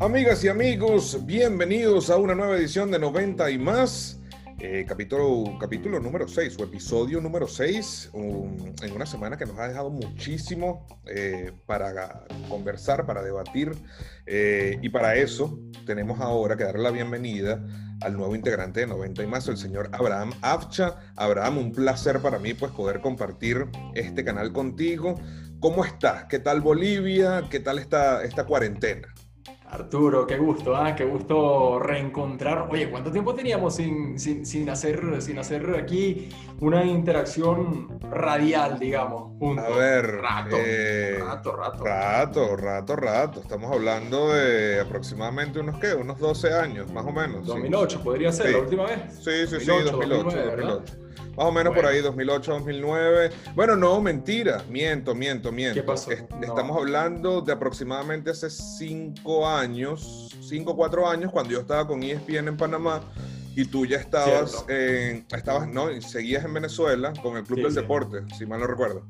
Amigas y amigos, bienvenidos a una nueva edición de 90 y más. Eh, capítulo, capítulo número 6 o episodio número 6 en una semana que nos ha dejado muchísimo eh, para conversar, para debatir eh, y para eso tenemos ahora que darle la bienvenida al nuevo integrante de 90 y más, el señor Abraham Afcha. Abraham, un placer para mí pues poder compartir este canal contigo. ¿Cómo estás? ¿Qué tal Bolivia? ¿Qué tal esta, esta cuarentena? Arturo, qué gusto, ¿ah? qué gusto reencontrar. Oye, ¿cuánto tiempo teníamos sin, sin, sin, hacer, sin hacer aquí una interacción radial, digamos? Juntos? A ver, rato, eh, rato, rato. Rato, rato, rato. Estamos hablando de aproximadamente unos, ¿qué? Unos 12 años, más o menos. 2008, podría ser, la última vez. Sí, sí, sí, 2008, 2008. Más o menos por ahí, 2008, 2009. Bueno, no, mentira. Miento, miento, miento. ¿Qué pasó? Estamos hablando de aproximadamente hace cinco años, cinco o cuatro años, cuando yo estaba con ESPN en Panamá y tú ya estabas, en, estabas no, seguías en Venezuela con el Club del Deporte, si mal no recuerdo.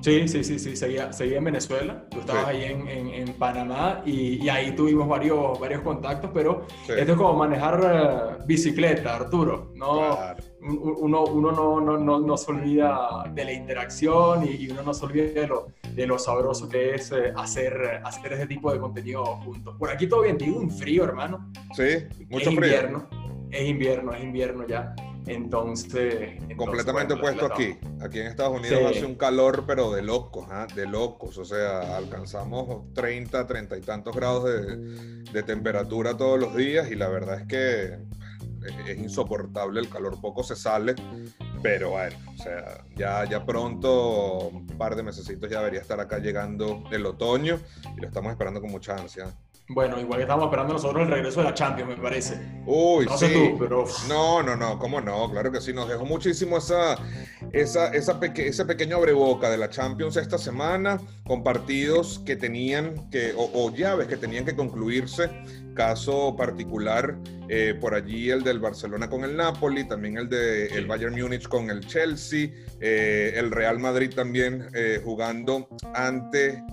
Sí, sí, sí, sí, seguía, seguía en Venezuela, tú estabas ahí en, en, Panamá y, y, ahí tuvimos varios, varios contactos, pero esto es como manejar eh, bicicleta, Arturo, ¿no? Uno, uno no, no, no, no, se olvida de la interacción y, uno no se olvida de lo, de lo sabroso que es eh, hacer, hacer ese tipo de contenido juntos. Por aquí todo bien, digo un frío, hermano. Sí, mucho es frío. Invierno, es invierno, es invierno ya. Entonces. Completamente opuesto aquí. Aquí en Estados Unidos hace un calor, pero de locos, ¿ah? de locos. O sea, alcanzamos 30, 30 y tantos grados de, temperatura todos los días y la verdad es que es, insoportable el calor. Poco se sale, pero bueno, o sea, ya, ya pronto, un par de meses ya debería estar acá llegando el otoño y lo estamos esperando con mucha ansia. Bueno, igual que estamos esperando nosotros el regreso de la Champions, me parece. Uy, no sí. Sé tú, pero... No, no, no, cómo no, claro que sí. Nos dejó muchísimo esa, esa, esa ese pequeño abreboca de la Champions esta semana, con partidos que tenían que, o, llaves que tenían que concluirse. Caso particular, eh, por allí el del Barcelona con el Napoli, también el de el Bayern Múnich con el Chelsea, eh, el Real Madrid también eh, jugando ante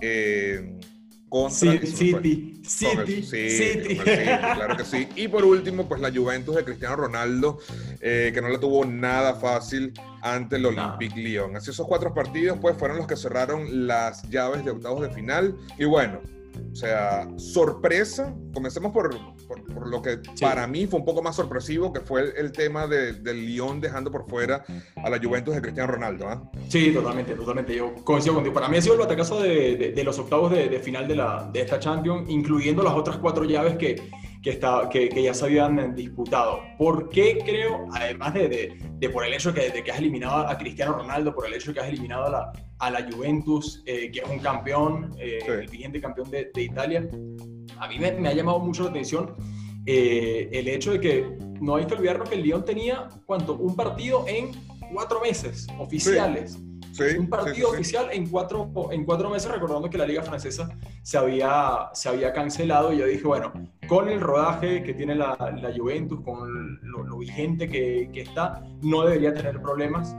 City, City, City, City. claro que sí. Y por último, pues la Juventus de Cristiano Ronaldo, eh, que no le tuvo nada fácil ante el Olympique Lyon. Así esos cuatro partidos, pues fueron los que cerraron las llaves de octavos de final. Y bueno, o sea, sorpresa. Comencemos por, por, lo que para mí fue un poco más sorpresivo, que fue el, tema de, del Lyon dejando por fuera a la Juventus de Cristiano Ronaldo. ¿ah? Sí, totalmente, totalmente. Yo coincido contigo. Para mí ha sido el batacazo de, de, los octavos de, final de, la, de esta Champions, incluyendo las otras cuatro llaves que, que, está, que, que, ya se habían disputado. ¿Por qué creo, además de, de por el hecho de que, de que has eliminado a Cristiano Ronaldo, por el hecho de que has eliminado a la, a la Juventus, eh, que es un campeón, eh, el vigente campeón de, de Italia, a mí me, me, ha llamado mucho la atención eh, el hecho de que no hay que olvidarnos que el Lyon tenía, ¿cuánto? Un partido en cuatro meses oficiales. Sí. un partido oficial en cuatro, en cuatro meses, recordando que la Liga Francesa se había, se había cancelado. Y yo dije, bueno, con el rodaje que tiene la, la Juventus, con lo, vigente que, que, está, no debería tener problemas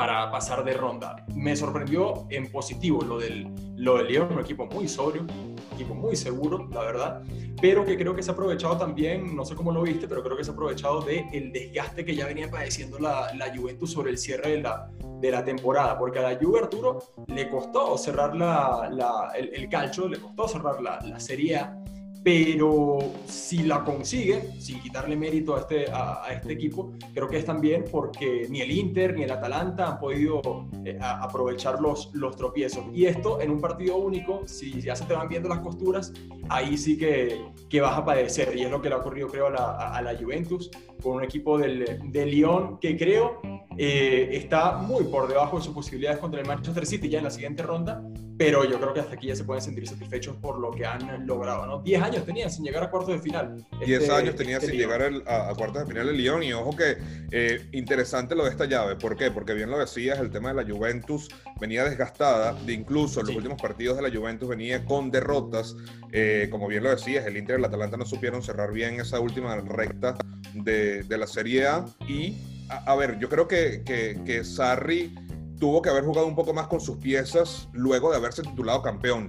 para pasar de ronda. Me sorprendió en positivo lo del, lo del Lyon, un equipo muy sobrio, un equipo muy seguro, la verdad, pero que creo que se ha aprovechado también, no sé cómo lo viste, pero creo que se ha aprovechado del el desgaste que ya venía padeciendo la, la Juventus sobre el cierre de la, de la temporada, porque a la Juve Arturo le costó cerrar la, la el, el, calcio, le costó cerrar la, la Serie A pero si la consigue, sin quitarle mérito a este, a, este equipo, creo que es también porque ni el Inter ni el Atalanta han podido eh, aprovechar los, los tropiezos. Y esto en un partido único, si ya se te van viendo las costuras, ahí sí que, que vas a padecer. Y es lo que le ha ocurrido, creo, a la, a la Juventus, con un equipo del, de Lyon que creo eh, está muy por debajo de sus posibilidades contra el Manchester City ya en la siguiente ronda, pero yo creo que hasta aquí ya se pueden sentir satisfechos por lo que han logrado, ¿no? 10 años tenían sin llegar a cuartos de final. 10 este, años tenía este sin llegar a, a, cuartos de final el Lyon y ojo que eh, interesante lo de esta llave, ¿por qué? Porque bien lo decías, el tema de la Juventus venía desgastada, de incluso en los sí. últimos partidos de la Juventus venía con derrotas, eh, como bien lo decías, el Inter y el Atalanta no supieron cerrar bien esa última recta de, de la Serie A y a, ver, yo creo que, que, que, Sarri tuvo que haber jugado un poco más con sus piezas luego de haberse titulado campeón.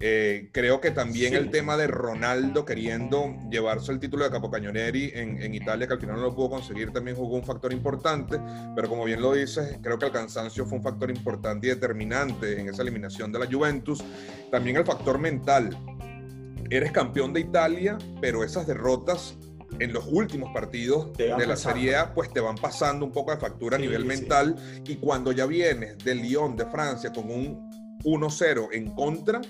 Eh, creo que también el tema de Ronaldo queriendo llevarse el título de Capocañoneri en, en Italia, que al final no lo pudo conseguir, también jugó un factor importante, pero como bien lo dices, creo que el cansancio fue un factor importante y determinante en esa eliminación de la Juventus. También el factor mental. Eres campeón de Italia, pero esas derrotas en los últimos partidos de la Serie A, pues te van pasando un poco de factura a nivel mental. Y cuando ya vienes del Lyon de Francia con un 1-0 en contra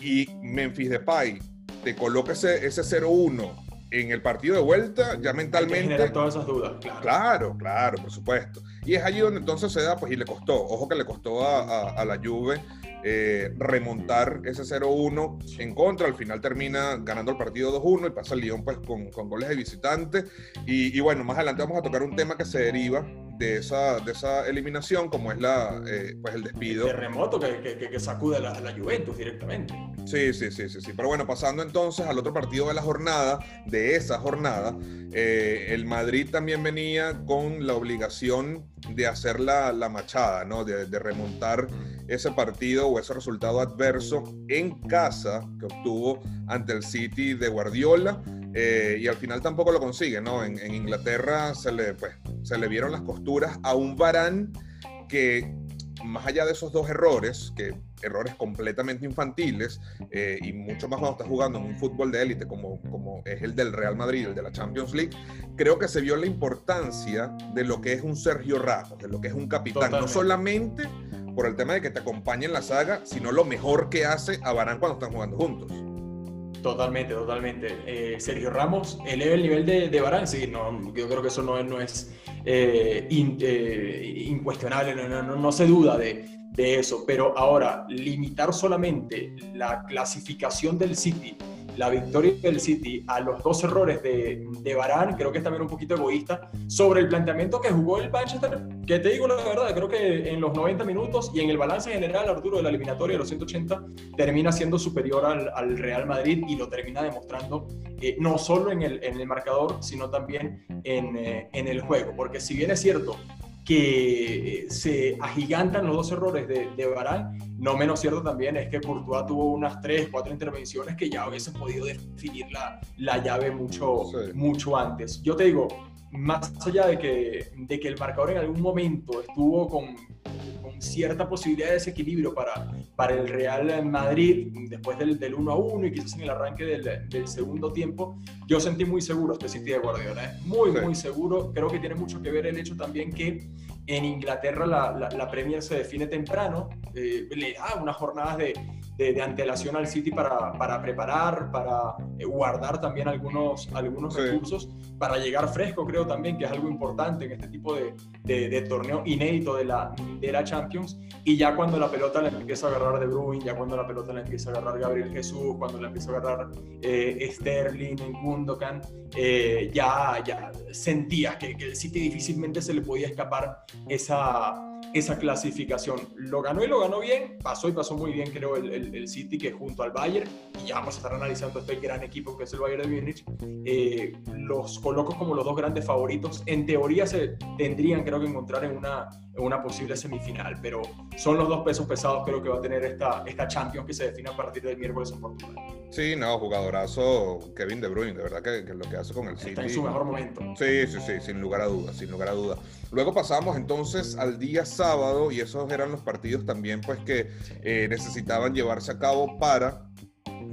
y Memphis Depay te coloca ese, ese 0-1 en el partido de vuelta, ya mentalmente. todas esas dudas, claro. Claro, claro, por supuesto. Y es allí donde entonces se da, pues, y le costó. Ojo que le costó a, a la Juve eh, remontar ese 0-1 en contra. Al final termina ganando el partido 2-1 y pasa el Lyon pues, con, con goles de visitante. Y, y, bueno, más adelante vamos a tocar un tema que se deriva de esa, de esa eliminación, como es la, eh, pues el despido. El terremoto que, que, que sacude a la, a la, Juventus directamente. Sí, sí, sí, sí, sí. Pero bueno, pasando entonces al otro partido de la jornada, de esa jornada, eh, el Madrid también venía con la obligación de hacer la, la machada, ¿no? De, de remontar ese partido o ese resultado adverso en casa que obtuvo ante el City de Guardiola. Eh, y al final tampoco lo consigue, ¿no? En, en, Inglaterra se le, pues, se le vieron las costuras a un Varane que, más allá de esos dos errores, que errores completamente infantiles, eh, y mucho más cuando estás jugando en un fútbol de élite como, como es el del Real Madrid, el de la Champions League, creo que se vio la importancia de lo que es un Sergio Ramos, de lo que es un capitán, Totalmente. no solamente por el tema de que te acompañe en la saga, sino lo mejor que hace a Varane cuando están jugando juntos. Totalmente, totalmente. Eh, Sergio Ramos eleva el nivel de, de Varane, sí, no, yo creo que eso no es, no es eh, in, eh, incuestionable, no, no, no, se duda de, de, eso, pero ahora limitar solamente la clasificación del City la victoria del City a los dos errores de, de Barán, creo que es también un poquito egoísta, sobre el planteamiento que jugó el Manchester, que te digo la verdad, creo que en los 90 minutos y en el balance general, Arturo, de la eliminatoria de los 180, termina siendo superior al, al Real Madrid y lo termina demostrando eh, no solo en el, en el, marcador, sino también en, eh, en el juego, porque si bien es cierto que se agigantan los dos errores de, de Varane, no menos cierto también es que Courtois tuvo unas tres, cuatro intervenciones que ya hubiesen podido definir la, la llave mucho, sí. mucho antes. Yo te digo, más allá de que, de que el marcador en algún momento estuvo con, con cierta posibilidad de desequilibrio para, para el Real Madrid después del, del 1 a 1 y quizás en el arranque del, del, segundo tiempo, yo sentí muy seguro este City de Guardiola, ¿eh? muy, sí. muy seguro. Creo que tiene mucho que ver el hecho también que en Inglaterra la, la, la Premier se define temprano, eh, le da unas jornadas de, de, de, antelación al City para, para preparar, para eh, guardar también algunos, algunos sí. recursos, para llegar fresco, creo también que es algo importante en este tipo de, de torneo inédito de la, de la Champions. Y ya cuando la pelota la empieza a agarrar De Bruyne, ya cuando la pelota la empieza a agarrar Gabriel Jesús, cuando la empieza a agarrar eh, Sterling, Gundogan, eh, ya, ya sentías que, el City difícilmente se le podía escapar esa esa clasificación. Lo ganó y lo ganó bien, pasó y pasó muy bien, creo, el, el, City que junto al Bayern, y ya vamos a estar analizando este gran equipo que es el Bayern de Múnich, eh, los coloco como los dos grandes favoritos. En teoría se tendrían, creo que, encontrar en una, en una posible semifinal, pero son los dos pesos pesados, creo que va a tener esta, esta Champions que se define a partir del miércoles en Portugal. Sí, no, jugadorazo Kevin De Bruyne, de verdad que lo que hace con el City. Está en su mejor momento. Sí, sí, sí, sin lugar a dudas, sin lugar a dudas. Luego pasamos entonces al día sábado y esos eran los partidos también pues que eh, necesitaban llevarse a cabo para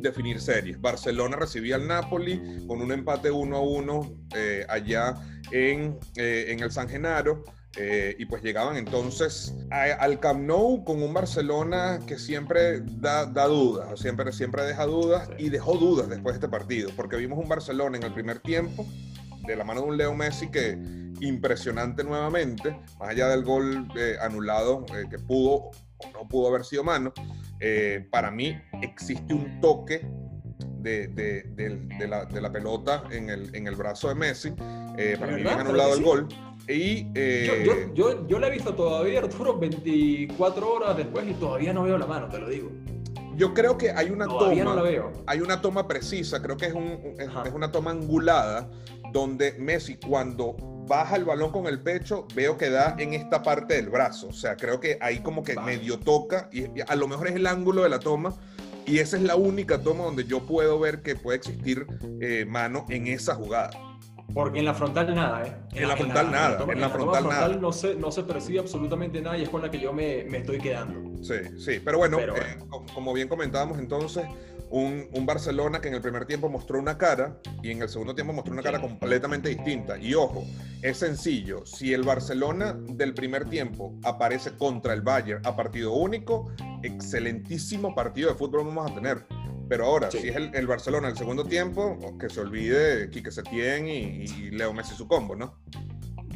definir series. Barcelona recibía al Napoli con un empate 1 a 1 eh, allá en, eh, en, el San Genaro. Eh, y pues llegaban entonces a, al Camp Nou con un Barcelona que siempre da, da dudas, siempre, siempre deja dudas sí. y dejó dudas después de este partido, porque vimos un Barcelona en el primer tiempo de la mano de un Leo Messi que impresionante nuevamente, más allá del gol eh, anulado eh, que pudo o no pudo haber sido mano, eh, para mí existe un toque de, de, de, de, la, la, pelota en el, en el brazo de Messi, para mí bien anulado el gol. Y, eh... yo, yo, yo, yo, la he visto todavía, Arturo, 24 horas después y todavía no veo la mano, te lo digo. Yo creo que hay una todavía toma. No la veo. Hay una toma precisa, creo que es, un, es, es, una toma angulada, donde Messi, cuando baja el balón con el pecho, veo que da en esta parte del brazo. O sea, creo que ahí como que medio toca, y a lo mejor es el ángulo de la toma, Y esa es la única toma donde yo puedo ver que puede existir eh, mano en esa jugada. Porque en la frontal nada, ¿eh? En, la, frontal nada. En, la, frontal, nada. No se, no se percibe absolutamente nada y es con la que yo me, me estoy quedando. Sí, sí. Pero bueno, eh, como bien comentábamos entonces, un, un, Barcelona que en el primer tiempo mostró una cara y en el segundo tiempo mostró una cara completamente distinta. Y ojo, es sencillo. Si el Barcelona del primer tiempo aparece contra el Bayern a partido único, excelentísimo partido de fútbol vamos a tener pero ahora, si es el, Barcelona el segundo tiempo, que se olvide Quique Setién y, y Leo Messi su combo, ¿no?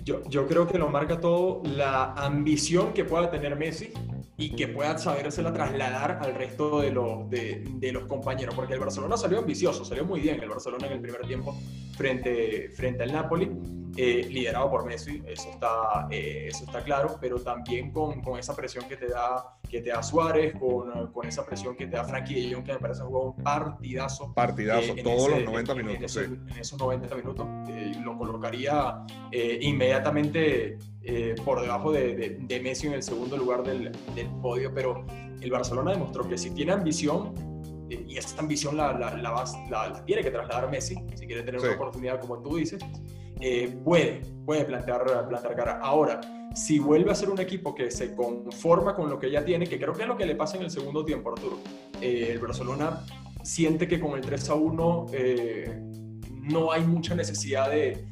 Yo, yo creo que lo marca todo la ambición que pueda tener Messi y que pueda sabérsela trasladar al resto de los, de, de, los compañeros, porque el Barcelona salió ambicioso, salió muy bien el Barcelona en el primer tiempo frente, frente al Napoli, eh, liderado por Messi, eso está, eh, eso está claro, pero también con, con, esa presión que te da, que te da Suárez, con, con esa presión que te da Frankie de Jong, que me parece un partidazo. Partidazo, eh, todos los 90 minutos. En, esos 90 minutos, lo colocaría inmediatamente por debajo de, de, Messi en el segundo lugar del, del podio, pero el Barcelona demostró que si tiene ambición, y esta ambición la, la, la, tiene que trasladar Messi, si quiere tener una oportunidad como tú dices, eh, puede, puede plantear, cara. Ahora, si vuelve a ser un equipo que se conforma con lo que ya tiene, que creo que es lo que le pasa en el segundo tiempo, Arturo, eh, el Barcelona siente que con el 3 a 1 eh, no hay mucha necesidad de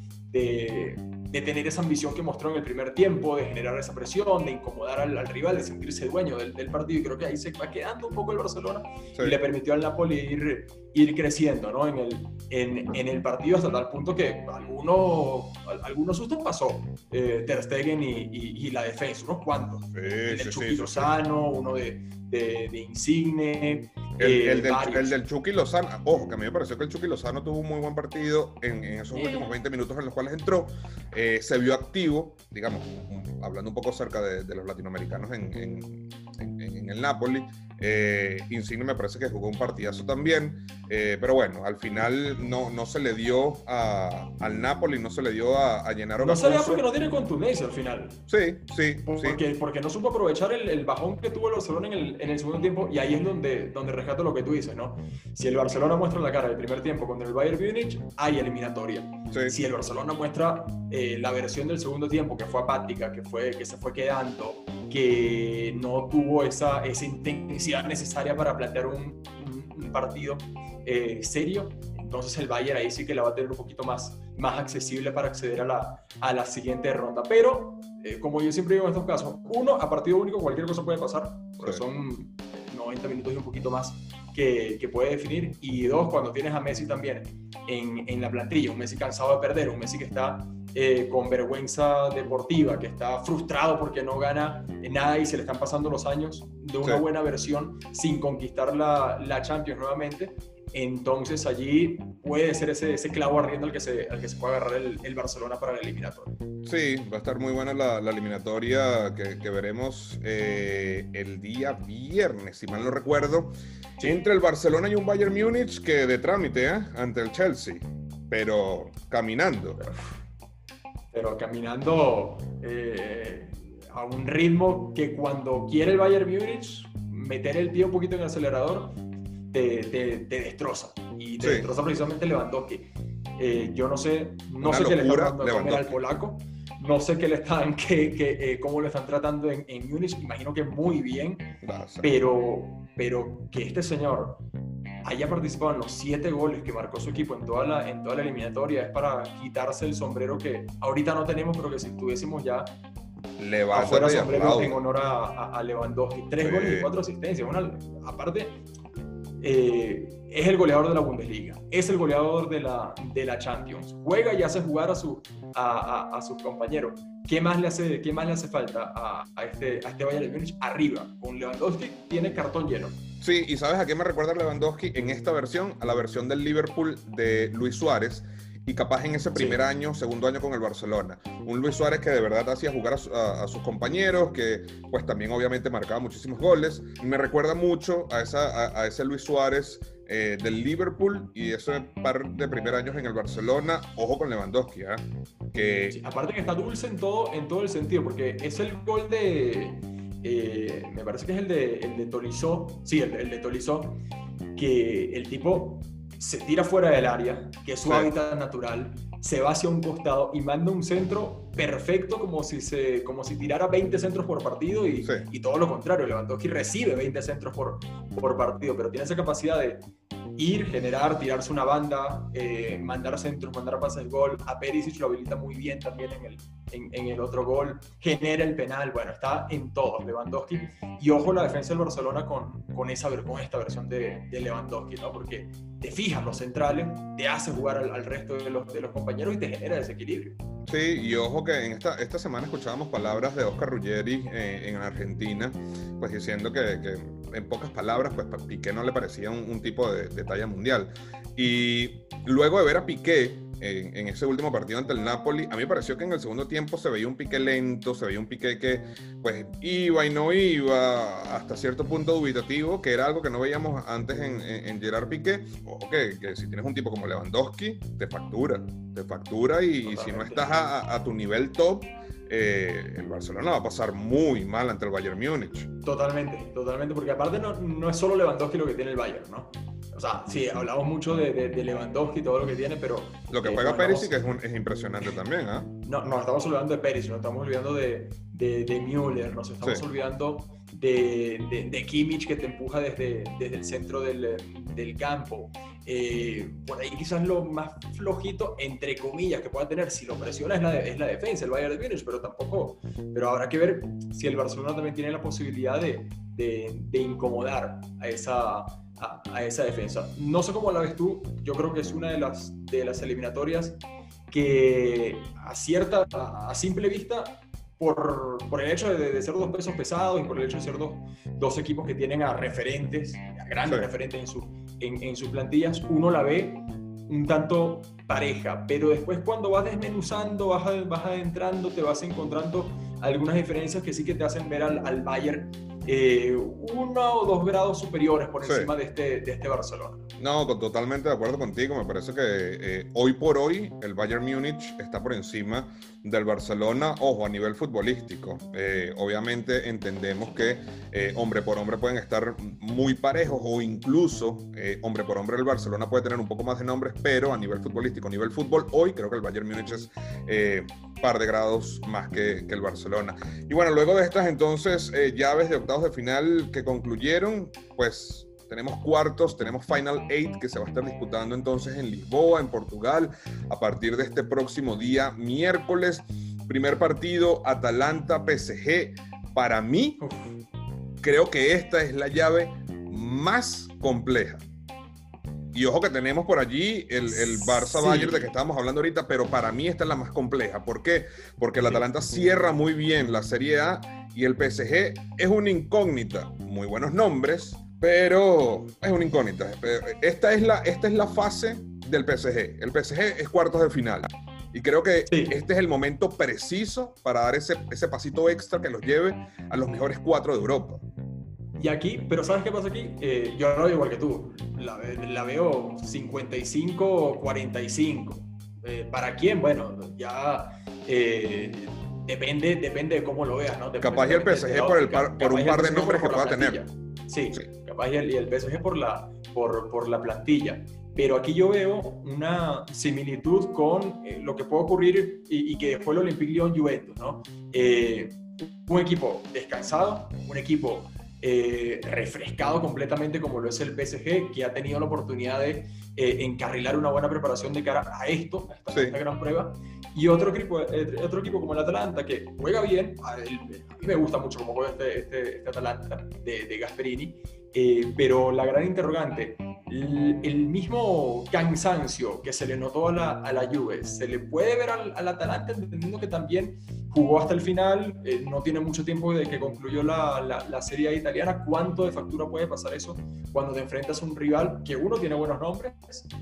tener esa ambición que mostró en el primer tiempo, de generar esa presión, de incomodar al, rival, de sentirse dueño del, partido. Y creo que ahí se va quedando un poco el Barcelona y le permitió al Napoli ir, ir creciendo ¿no? en, el, en, en el partido hasta tal punto que algunos algunos sustos pasó eh, Ter Stegen y, y, la defensa, unos cuantos. Sí, el sí, Chucky Lozano, uno de, de, de Insigne. El, eh, el, del, el, del, Chucky Lozano, ojo, que a mí me pareció que el Chucky Lozano tuvo un muy buen partido en, en esos últimos 20 minutos en los cuales entró. Eh, se vio activo, digamos, hablando un poco acerca de, de los latinoamericanos en, en, en el Napoli. Eh, Insigne me parece que jugó un partidazo también, eh, pero bueno, al final no, no se le dio a, al Napoli, no se le dio a, a llenar No se le dio porque no tiene contundencia al final. Sí, sí. Porque, sí. porque no supo aprovechar el, el, bajón que tuvo el Barcelona en el, en el segundo tiempo y ahí es donde, donde rescato lo que tú dices, ¿no? Si el Barcelona muestra la cara del primer tiempo contra el Bayern Múnich, hay eliminatoria. Sí. Si el Barcelona muestra eh, la versión del segundo tiempo que fue apática, que, fue, que se fue quedando, que no tuvo esa, esa intensidad necesaria para plantear un, un, un partido eh, serio, entonces el Bayern ahí sí que la va a tener un poquito más, más accesible para acceder a la, a la siguiente ronda. Pero, eh, como yo siempre digo en estos casos, uno, a partido único cualquier cosa puede pasar, porque sí. son 90 minutos y un poquito más que, que, puede definir. Y dos, cuando tienes a Messi también en, en la plantilla, un Messi cansado de perder, un Messi que está eh, con vergüenza deportiva, que está frustrado porque no gana nada y se le están pasando los años de una sí. buena versión sin conquistar la, la, Champions nuevamente. Entonces allí puede ser ese, ese clavo ardiendo al que se, al que se puede agarrar el, el Barcelona para la eliminatoria. Sí, va a estar muy buena la, la eliminatoria que, que veremos eh, el día viernes, si mal no recuerdo, sí. entre el Barcelona y un Bayern Múnich que de trámite ¿eh? ante el Chelsea, pero caminando pero caminando eh, a un ritmo que cuando quiere el Bayern Múnich meter el pie un poquito en el acelerador te, te, te destroza. Y te sí. destroza precisamente Lewandowski. Eh, yo no sé, no Una sé qué le están dando al polaco, no sé qué le están, qué, qué, eh, cómo lo están tratando en, en Múnich, imagino que muy bien, pero, pero que este señor haya participado en los siete goles que marcó su equipo en toda la, en toda la eliminatoria es para quitarse el sombrero que ahorita no tenemos, pero que si tuviésemos ya afuera sombrero en honor a, a, a Lewandowski. Tres sí. goles y cuatro asistencias. Una, aparte, eh, es el goleador de la Bundesliga, es el goleador de la, de la Champions, juega y hace jugar a, su, a, sus compañeros. ¿Qué más le hace, qué más le hace falta a, a este, a este Bayern de Múnich? Arriba, con Lewandowski tiene cartón lleno. Sí, y ¿sabes a qué me recuerda Lewandowski en esta versión? A la versión del Liverpool de Luis Suárez y capaz en ese primer sí. año, segundo año con el Barcelona. Un Luis Suárez que de verdad hacía jugar a, a, a, sus compañeros, que pues también obviamente marcaba muchísimos goles. Me recuerda mucho a, esa, a, ese Luis Suárez eh, del Liverpool y ese par de primer años en el Barcelona. Ojo con Lewandowski, ¿eh? que... Sí, aparte que está dulce en todo, en todo el sentido, porque es el gol de... Eh, me parece que es el de, el de Tolizó, sí, el, el de Tolizó, que el tipo se tira fuera del área, que es su hábitat natural, se va hacia un costado y manda un centro perfecto como si, se, como si tirara 20 centros por partido y, y todo lo contrario, Lewandowski recibe 20 centros por, por partido, pero tiene esa capacidad de ir, generar, tirarse una banda, eh, mandar centros, mandar pases gol. A Perisic lo habilita muy bien también en el, en, el otro gol. Genera el penal, bueno, está en todos Lewandowski. Y ojo la defensa del Barcelona con, con, esa, con esta versión de, de Lewandowski, ¿no? Porque te fijas los centrales, te hace jugar al, resto de los, de los compañeros y te genera desequilibrio. Sí, y ojo que en esta, esta semana escuchábamos palabras de Oscar Ruggeri eh, en Argentina, pues diciendo que, que, en pocas palabras, pues Piqué no le parecía un, tipo de, de, talla mundial. Y luego de ver a Piqué en, ese último partido ante el Napoli, a mí me pareció que en el segundo tiempo se veía un pique lento, se veía un pique que pues iba y no iba, hasta cierto punto dubitativo, que era algo que no veíamos antes en, en, Gerard Piqué. Ojo que, que, si tienes un tipo como Lewandowski, te factura, te factura y, si no estás a, a tu nivel top, eh, el Barcelona va a pasar muy mal ante el Bayern Múnich. Totalmente, totalmente, porque aparte no, no, es solo Lewandowski lo que tiene el Bayern, ¿no? O sea, sí, hablamos mucho de, de, Lewandowski y todo lo que tiene, pero... Lo que juega eh, que es, es, impresionante también, ¿ah? No, no estamos olvidando de Perisic, nos estamos olvidando de, de, Müller, nos estamos olvidando de, de, Kimmich que te empuja desde, desde el centro del, del campo. Eh, por ahí quizás lo más flojito, entre comillas, que pueda tener, si lo presiona, es la, es la defensa, el Bayern de Múnich, pero tampoco, pero habrá que ver si el Barcelona también tiene la posibilidad de, de, incomodar a esa, a, esa defensa. No sé cómo la ves tú, yo creo que es una de las, de las eliminatorias que a cierta, a simple vista, por, por, el hecho de, ser dos pesos pesados y por el hecho de ser dos, dos equipos que tienen a referentes, a grandes referentes en, su, en, en, sus plantillas, uno la ve un tanto pareja, pero después cuando vas desmenuzando, vas, vas adentrando, te vas encontrando algunas diferencias que sí que te hacen ver al, al Bayern eh, uno o dos grados superiores por encima de, este, de este Barcelona. No, totalmente de acuerdo contigo. Me parece que eh, hoy por hoy el Bayern Múnich está por encima del Barcelona, ojo, a nivel futbolístico. Eh, obviamente entendemos que hombre por hombre pueden estar muy parejos o incluso hombre por hombre el Barcelona puede tener un poco más de nombres, pero a nivel futbolístico, a nivel fútbol, hoy creo que el Bayern Múnich es par de grados más que, que, el Barcelona. Y bueno, luego de estas entonces llaves de octavos de final que concluyeron, pues tenemos cuartos, tenemos Final Eight que se va a estar disputando entonces en Lisboa, en Portugal, a partir de este próximo día, miércoles. Primer partido, Atalanta-PSG. Para mí, creo que esta es la llave más compleja. Y ojo que tenemos por allí el, el Barça Bayern de que estábamos hablando ahorita, pero para mí esta es la más compleja. ¿Por qué? Porque el Atalanta cierra muy bien la Serie A y el PSG es una incógnita. Muy buenos nombres, pero es una incógnita. Esta es la, esta es la fase del PSG. El PSG es cuartos de final. Y creo que este es el momento preciso para dar ese, ese pasito extra que los lleve a los mejores cuatro de Europa. Y aquí, pero ¿sabes qué pasa aquí? Eh, yo no igual que tú. La, la veo 55-45. Eh, ¿Para quién? Bueno, ya eh, depende, depende de cómo lo veas, ¿no? capaz y el PSG por, el por un par de nombres que pueda tener. Sí, capaz y el, PSG por la, por, por la plantilla. Pero aquí yo veo una similitud con lo que puede ocurrir y, que fue el Olympique Lyon Juventus, ¿no? un equipo descansado, un equipo eh, refrescado completamente como lo es el PSG, que ha tenido la oportunidad de eh, encarrilar una buena preparación de cara a esto, a esta, gran prueba. Y otro equipo, eh, otro equipo como el Atalanta, que juega bien, a, mí me gusta mucho cómo juega este, este, este Atalanta de, de Gasperini, pero la gran interrogante, el, mismo cansancio que se le notó a la, a la Juve, se le puede ver al, al Atalanta entendiendo que también jugó hasta el final, eh, no tiene mucho tiempo de que concluyó la, la, serie italiana. ¿Cuánto de factura puede pasar eso cuando te enfrentas a un rival que uno tiene buenos nombres,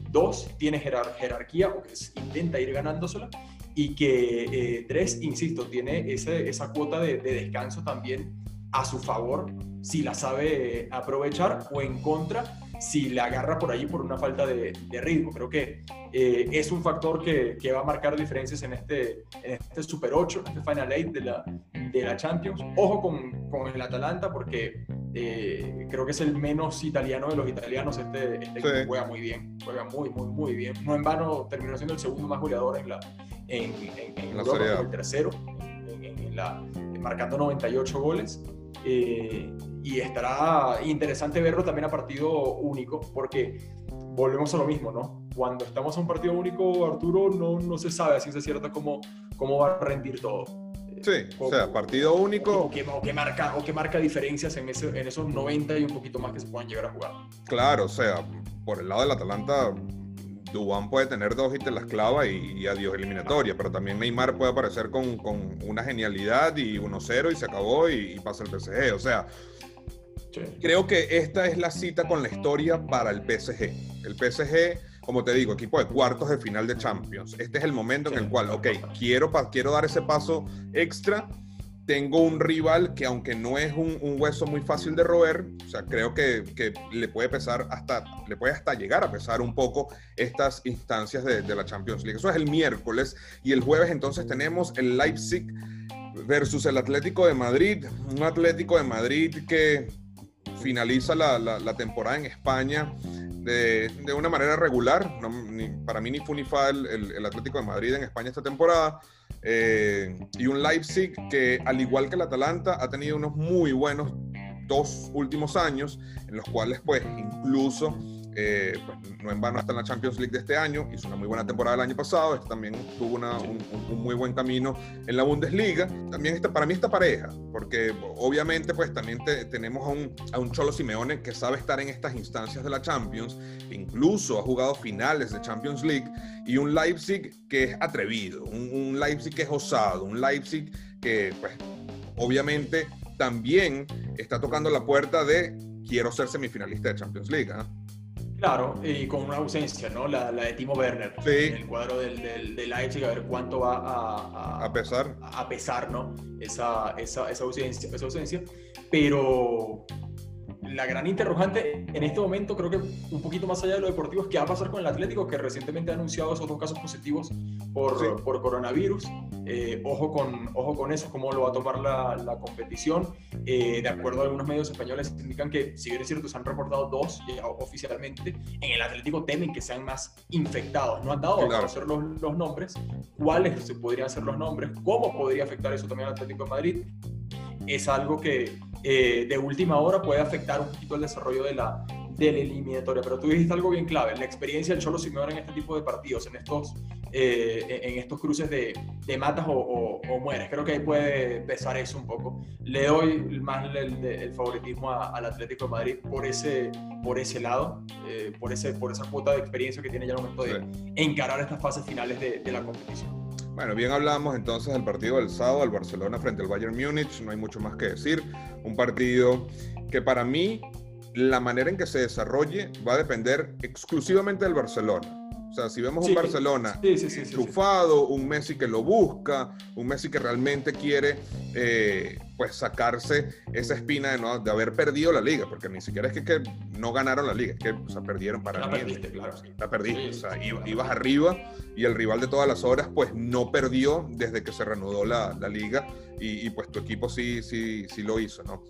dos tiene jerarquía o que intenta ir ganándosela y que eh, tres, insisto, tiene ese, esa cuota de, de descanso también a su favor si la sabe aprovechar o en contra si la agarra por ahí por una falta de, ritmo. Creo que eh, es un factor que, que, va a marcar diferencias en este, en este Super 8, en este Final 8 de la, de la Champions. Ojo con, con el Atalanta porque Eh, creo que es el menos italiano de los italianos. Este, este juega muy bien, juega muy, muy, muy bien. No en vano terminó siendo el segundo más goleador en la, en, en, Europa, el tercero, en, la, marcando 98 goles. Eh, y estará interesante verlo también a partido único, porque volvemos a lo mismo, ¿no? Cuando estamos a un partido único, Arturo, no, no se sabe a ciencia cierta cómo, cómo va a rendir todo. Sí, o, sea, partido único. O que, marca, o que marca diferencias en, ese, en esos 90 y un poquito más que se puedan llegar a jugar. Claro, o sea, por el lado del Atalanta, Dubán puede tener dos y te las clava y, adiós eliminatoria, pero también Neymar puede aparecer con, con una genialidad y 1-0 y se acabó y, pasa el PSG. O sea, creo que esta es la cita con la historia para el PSG. El PSG, como te digo, equipo de cuartos de final de Champions. Este es el momento en el cual, ok, quiero, quiero dar ese paso extra tengo un rival que aunque no es un, hueso muy fácil de roer, o sea, creo que, le puede pesar hasta, le puede hasta llegar a pesar un poco estas instancias de, la Champions League. Eso es el miércoles y el jueves entonces tenemos el Leipzig versus el Atlético de Madrid, un Atlético de Madrid que finaliza la, temporada en España de, una manera regular. para mí ni fue ni fa el Atlético de Madrid en España esta temporada. Eh, y un Leipzig que, al igual que el Atalanta, ha tenido unos muy buenos dos últimos años, en los cuales, pues, incluso eh, pues, no en vano está en la Champions League de este año, hizo una muy buena temporada el año pasado, este también tuvo un, muy buen camino en la Bundesliga. También está, para mí esta pareja, porque obviamente pues también tenemos a un, a un Cholo Simeone que sabe estar en estas instancias de la Champions, incluso ha jugado finales de Champions League, y un Leipzig que es atrevido, un, Leipzig que es osado, un Leipzig que pues obviamente también está tocando la puerta de quiero ser semifinalista de Champions League. ¿ah? Claro, y con una ausencia, ¿no? La, de Timo Werner. En el cuadro del, del, del a ver cuánto va a, a, pesar. A, pesar, ¿no? Esa, esa, esa, ausencia, esa ausencia. Pero la gran interrogante en este momento, creo que un poquito más allá de lo deportivo, es qué va a pasar con el Atlético, que recientemente ha anunciado esos dos casos positivos por, por coronavirus. Eh, ojo, con, ojo con eso, cómo lo va a tomar la, la competición. Eh, de acuerdo a algunos medios españoles, indican que, si bien es cierto, se han reportado dos oficialmente, en el Atlético temen que sean más infectados. No han dado a conocer los, los nombres, cuáles se podrían ser los nombres, cómo podría afectar eso también al Atlético de Madrid es algo que eh, de última hora puede afectar un poquito el desarrollo de la, de la eliminatoria. Pero tú dijiste algo bien clave, la experiencia del Cholo Simeone en este tipo de partidos, en estos, eh, en estos cruces de, de matas o, o, mueres. Creo que ahí puede pesar eso un poco. Le doy más el, favoritismo al Atlético de Madrid por ese, por ese lado, eh, por, ese, por esa cuota de experiencia que tiene ya el momento de encarar estas fases finales de, de la competición. Bueno, bien hablamos entonces del partido del sábado, al Barcelona frente al Bayern Múnich, no hay mucho más que decir. Un partido que para mí la manera en que se desarrolle va a depender exclusivamente del Barcelona. O sea, si vemos un Barcelona enchufado, un Messi que lo busca, un Messi que realmente quiere eh, pues sacarse esa espina de, de haber perdido la liga, porque ni siquiera es que, no ganaron la liga, es que o perdieron para la Perdiste, claro. La perdiste, o sea, ibas arriba y el rival de todas las horas pues no perdió desde que se reanudó la, la liga y, y, pues tu equipo sí, sí, sí lo hizo, ¿no?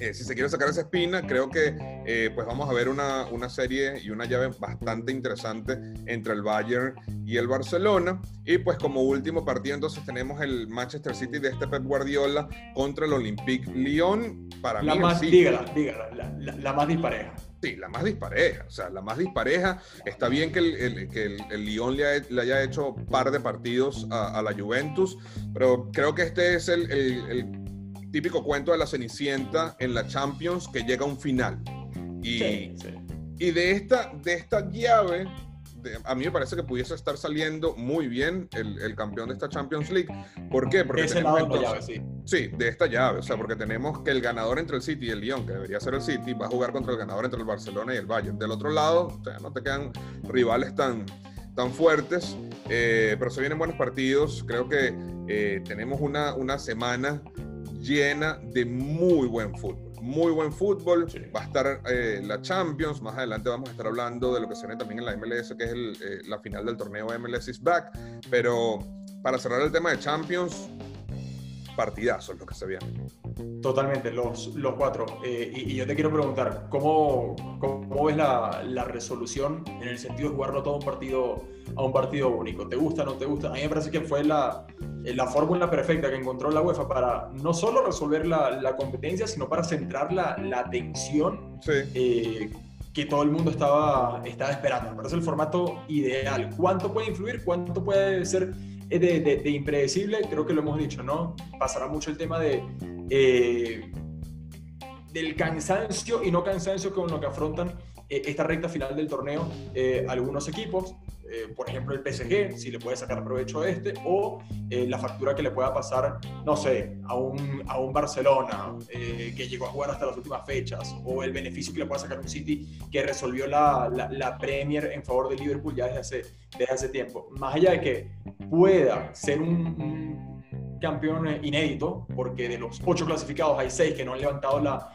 Eh, si se quiere sacar esa espina, creo que eh, pues vamos a ver una, una, serie y una llave bastante interesante entre el Bayern y el Barcelona. Y pues como último partido entonces tenemos el Manchester City de este Pep Guardiola contra el Olympique Lyon. Para la más, dígala, dígala, la, la, más dispareja. Sí, la más dispareja, o sea, la más dispareja. Está bien que el, que el, el Lyon le, le, haya hecho un par de partidos a, a, la Juventus, pero creo que este es el, el típico cuento de la Cenicienta en la Champions que llega a un final. Y, y de, esta, de esta llave, a mí me parece que pudiese estar saliendo muy bien el, el campeón de esta Champions League. ¿Por qué? Porque tenemos entonces, llave, sí. sí. de esta llave. O sea, porque tenemos que el ganador entre el City y el Lyon, que debería ser el City, va a jugar contra el ganador entre el Barcelona y el Bayern. Del otro lado, o sea, no te quedan rivales tan, tan fuertes, eh, pero se vienen buenos partidos. Creo que eh, tenemos una, una semana llena de muy buen fútbol. Muy buen fútbol. Va a estar eh, la Champions. Más adelante vamos a estar hablando de lo que se viene también en la MLS, que es eh, la final del torneo MLS is back. Pero para cerrar el tema de Champions, partidazos lo que se viene. Totalmente, los, los cuatro. Eh, y, yo te quiero preguntar, ¿cómo, cómo ves la, la, resolución en el sentido de jugarlo todo un partido, a un partido único? ¿Te gusta, no te gusta? A mí me parece que fue la, la fórmula perfecta que encontró la UEFA para no solo resolver la, la competencia, sino para centrar la, la atención eh, que todo el mundo estaba, estaba esperando. Me parece el formato ideal. ¿Cuánto puede influir? ¿Cuánto puede ser de, de, de impredecible? Creo que lo hemos dicho, ¿no? Pasará mucho el tema de eh, del cansancio y no cansancio con lo que afrontan eh, esta recta final del torneo eh, algunos equipos, por ejemplo el PSG, si le puede sacar provecho a este, o la factura que le pueda pasar, no sé, a un, a un Barcelona que llegó a jugar hasta las últimas fechas, o el beneficio que le pueda sacar un City que resolvió la, la, Premier en favor de Liverpool ya desde hace, desde hace tiempo. Más allá de que pueda ser un campeón inédito, porque de los ocho clasificados hay seis que no han levantado la,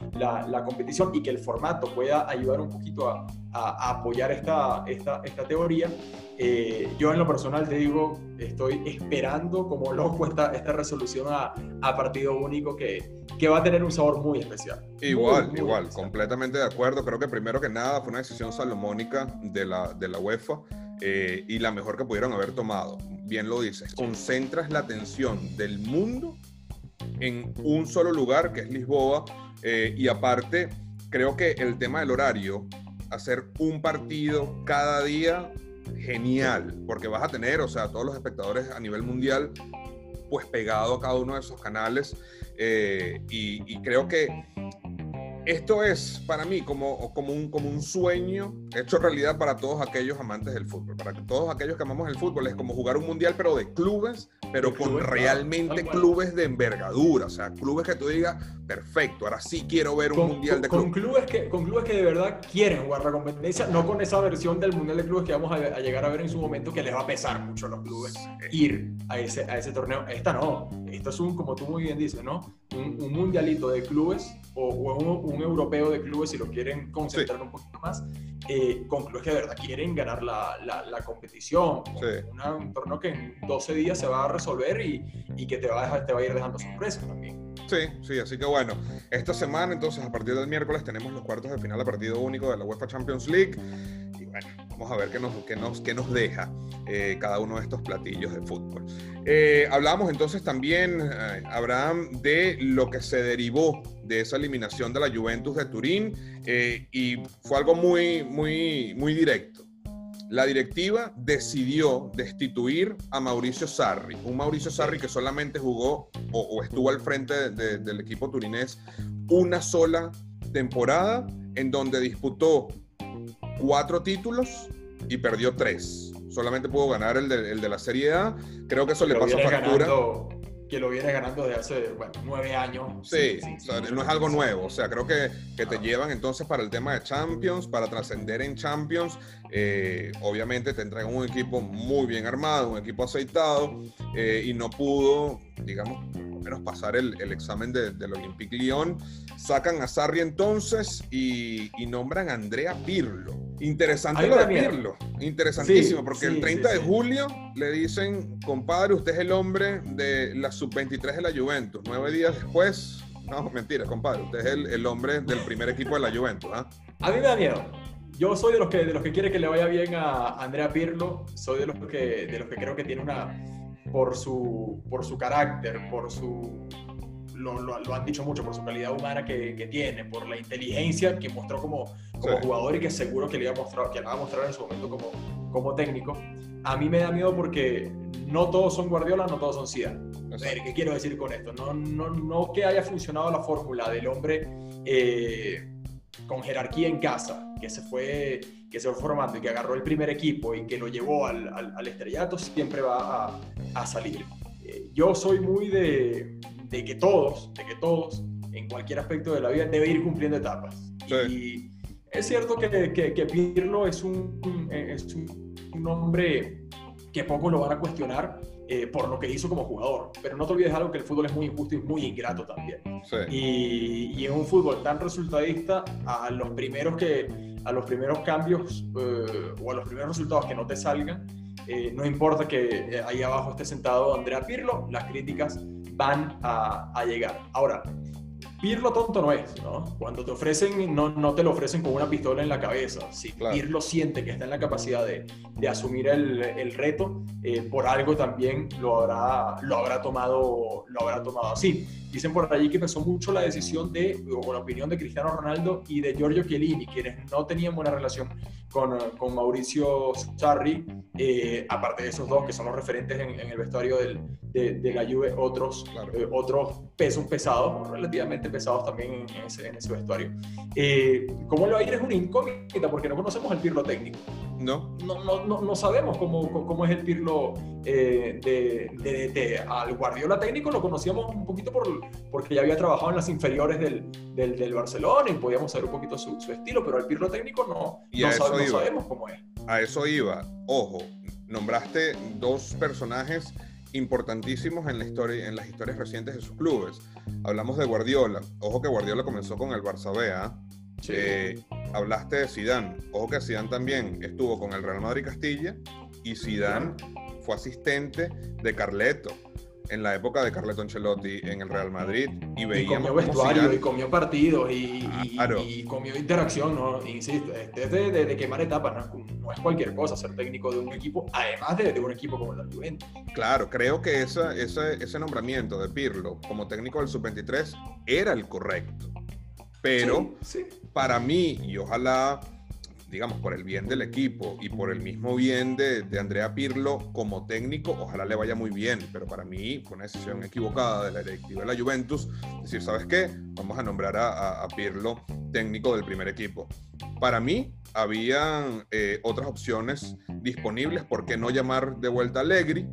la, competición y que el formato pueda ayudar un poquito a, a, apoyar esta, esta, esta teoría. Eh, yo en lo personal te digo, estoy esperando como loco esta, esta resolución a, a partido único que, que, va a tener un sabor muy especial. Igual, igual, completamente de acuerdo. Creo que primero que nada fue una decisión salomónica de la, de la UEFA eh, y la mejor que pudieron haber tomado. Bien lo dices, concentras la atención del mundo en un solo lugar, que es Lisboa, eh, y aparte, creo que el tema del horario, hacer un partido cada día, genial, porque vas a tener, o sea, todos los espectadores a nivel mundial, pues pegado a cada uno de esos canales, eh, y, y creo que esto es para mí como, como, un, como un sueño hecho realidad para todos aquellos amantes del fútbol. Para todos aquellos que amamos el fútbol es como jugar un mundial, pero de clubes, pero con realmente clubes de envergadura. O sea, clubes que tú digas, perfecto, ahora sí quiero ver un mundial de clubes. Con clubes, que, con clubes que de verdad quieren jugar la competencia, no con esa versión del mundial de clubes que vamos a, llegar a ver en su momento, que les va a pesar mucho a los clubes ir a ese, a ese torneo. Esta no. Esto es un, como tú muy bien dices, ¿no? Un, mundialito de clubes o, un europeo de clubes si lo quieren concentrar un poquito más, eh, con clubes que de verdad quieren ganar la, la, competición. un torneo que en 12 días se va a resolver y, y que te va, a dejar, te va a ir dejando sorpresas también. Sí, sí, así que bueno, esta semana entonces a partir del miércoles tenemos los cuartos de final de partido único de la UEFA Champions League y bueno, vamos a ver qué nos, qué nos, qué nos deja eh, cada uno de estos platillos de fútbol. Eh, hablamos entonces también, eh, Abraham, de lo que se derivó de esa eliminación de la Juventus de Turín y fue algo muy, muy, muy directo la directiva decidió destituir a Mauricio Sarri, un Mauricio Sarri que solamente jugó o, estuvo al frente del equipo turinés una sola temporada en donde disputó cuatro títulos y perdió tres. Solamente pudo ganar el de, la Serie A. Creo que eso le pasó factura que lo viene ganando desde hace bueno, nueve años. Sí, no es algo nuevo. O sea, creo que, que te llevan entonces para el tema de Champions, para trascender en Champions. Eh, obviamente te entregan un equipo muy bien armado, un equipo aceitado, eh, y no pudo, digamos, menos pasar el, el examen de, del Olympique Lyon. Sacan a Sarri entonces y, y nombran a Andrea Pirlo Interesante lo de Pirlo, interesantísimo, porque el 30 de julio le dicen, compadre, usted es el hombre de la sub-23 de la Juventus. Nueve días después, no, mentira, compadre, usted es el, hombre del primer equipo de la Juventus. ¿ah? A mí me da miedo. Yo soy de los que, de los que quiere que le vaya bien a Andrea Pirlo, soy de los que, de los que creo que tiene una, por su, por su carácter, por su lo, han dicho mucho por su calidad humana que, tiene, por la inteligencia que mostró como, como jugador y que seguro que le, iba a mostrar, que le va a mostrar en su momento como, como técnico. A mí me da miedo porque no todos son Guardiola, no todos son Zidane. A ver, ¿qué quiero decir con esto? No, no, no que haya funcionado la fórmula del hombre eh, con jerarquía en casa, que se fue que se fue formando y que agarró el primer equipo y que lo llevó al, al, estrellato, siempre va a, a salir. Eh, yo soy muy de, de que todos, de que todos, en cualquier aspecto de la vida, debe ir cumpliendo etapas. Y es cierto que, que, Pirlo es un, es un hombre que pocos lo van a cuestionar eh, por lo que hizo como jugador. Pero no te olvides algo que el fútbol es muy injusto y muy ingrato también. Y, y, en un fútbol tan resultadista, a los primeros, que, a los primeros cambios eh, o a los primeros resultados que no te salgan, eh, no importa que ahí abajo esté sentado Andrea Pirlo, las críticas van a, llegar. Ahora, Pirlo tonto no es, ¿no? Cuando te ofrecen, no, no te lo ofrecen con una pistola en la cabeza. Si Pirlo siente que está en la capacidad de, de asumir el, el reto, eh, por algo también lo habrá, lo, habrá tomado, lo habrá tomado así. Dicen por allí que pesó mucho la decisión de, o la opinión de Cristiano Ronaldo y de Giorgio Chiellini, quienes no tenían buena relación con, con Mauricio Sarri, eh, aparte de esos dos que son los referentes en, el vestuario del, de, la Juve, otros, eh, otros pesos pesados, relativamente pesados también en ese, en ese vestuario. Eh, ¿Cómo lo va a ir? Es una incógnita porque no conocemos el Pirlo técnico. No. No, no, no, no sabemos cómo, cómo, es el Pirlo de, de, de, Al Guardiola técnico lo conocíamos un poquito por, porque ya había trabajado en las inferiores del, del, del Barcelona y podíamos saber un poquito su, su, estilo, pero el Pirlo técnico no, no, sabemos cómo es. A eso iba. Ojo, nombraste dos personajes importantísimos en, la historia, en las historias recientes de sus clubes. Hablamos de Guardiola. Ojo que Guardiola comenzó con el Barça B. ¿ah? Eh, hablaste de Zidane. Ojo que Zidane también estuvo con el Real Madrid Castilla y Zidane fue asistente de Carleto en la época de Carleto Ancelotti en el Real Madrid y veíamos. Y comió vestuario, y comió partidos, y, y, comió interacción, ¿no? Insisto, este es de, de, quemar etapas, ¿no? es cualquier cosa ser técnico de un equipo, además de, de un equipo como el Juventus. Claro, creo que esa, ese, ese nombramiento de Pirlo como técnico del Sub-23 era el correcto. Pero para mí, y ojalá digamos, por el bien del equipo y por el mismo bien de, de, Andrea Pirlo como técnico, ojalá le vaya muy bien, pero para mí fue una decisión equivocada de la directiva de la Juventus, decir, ¿sabes qué? Vamos a nombrar a, a, Pirlo técnico del primer equipo. Para mí, había eh, otras opciones disponibles, ¿por qué no llamar de vuelta a Allegri?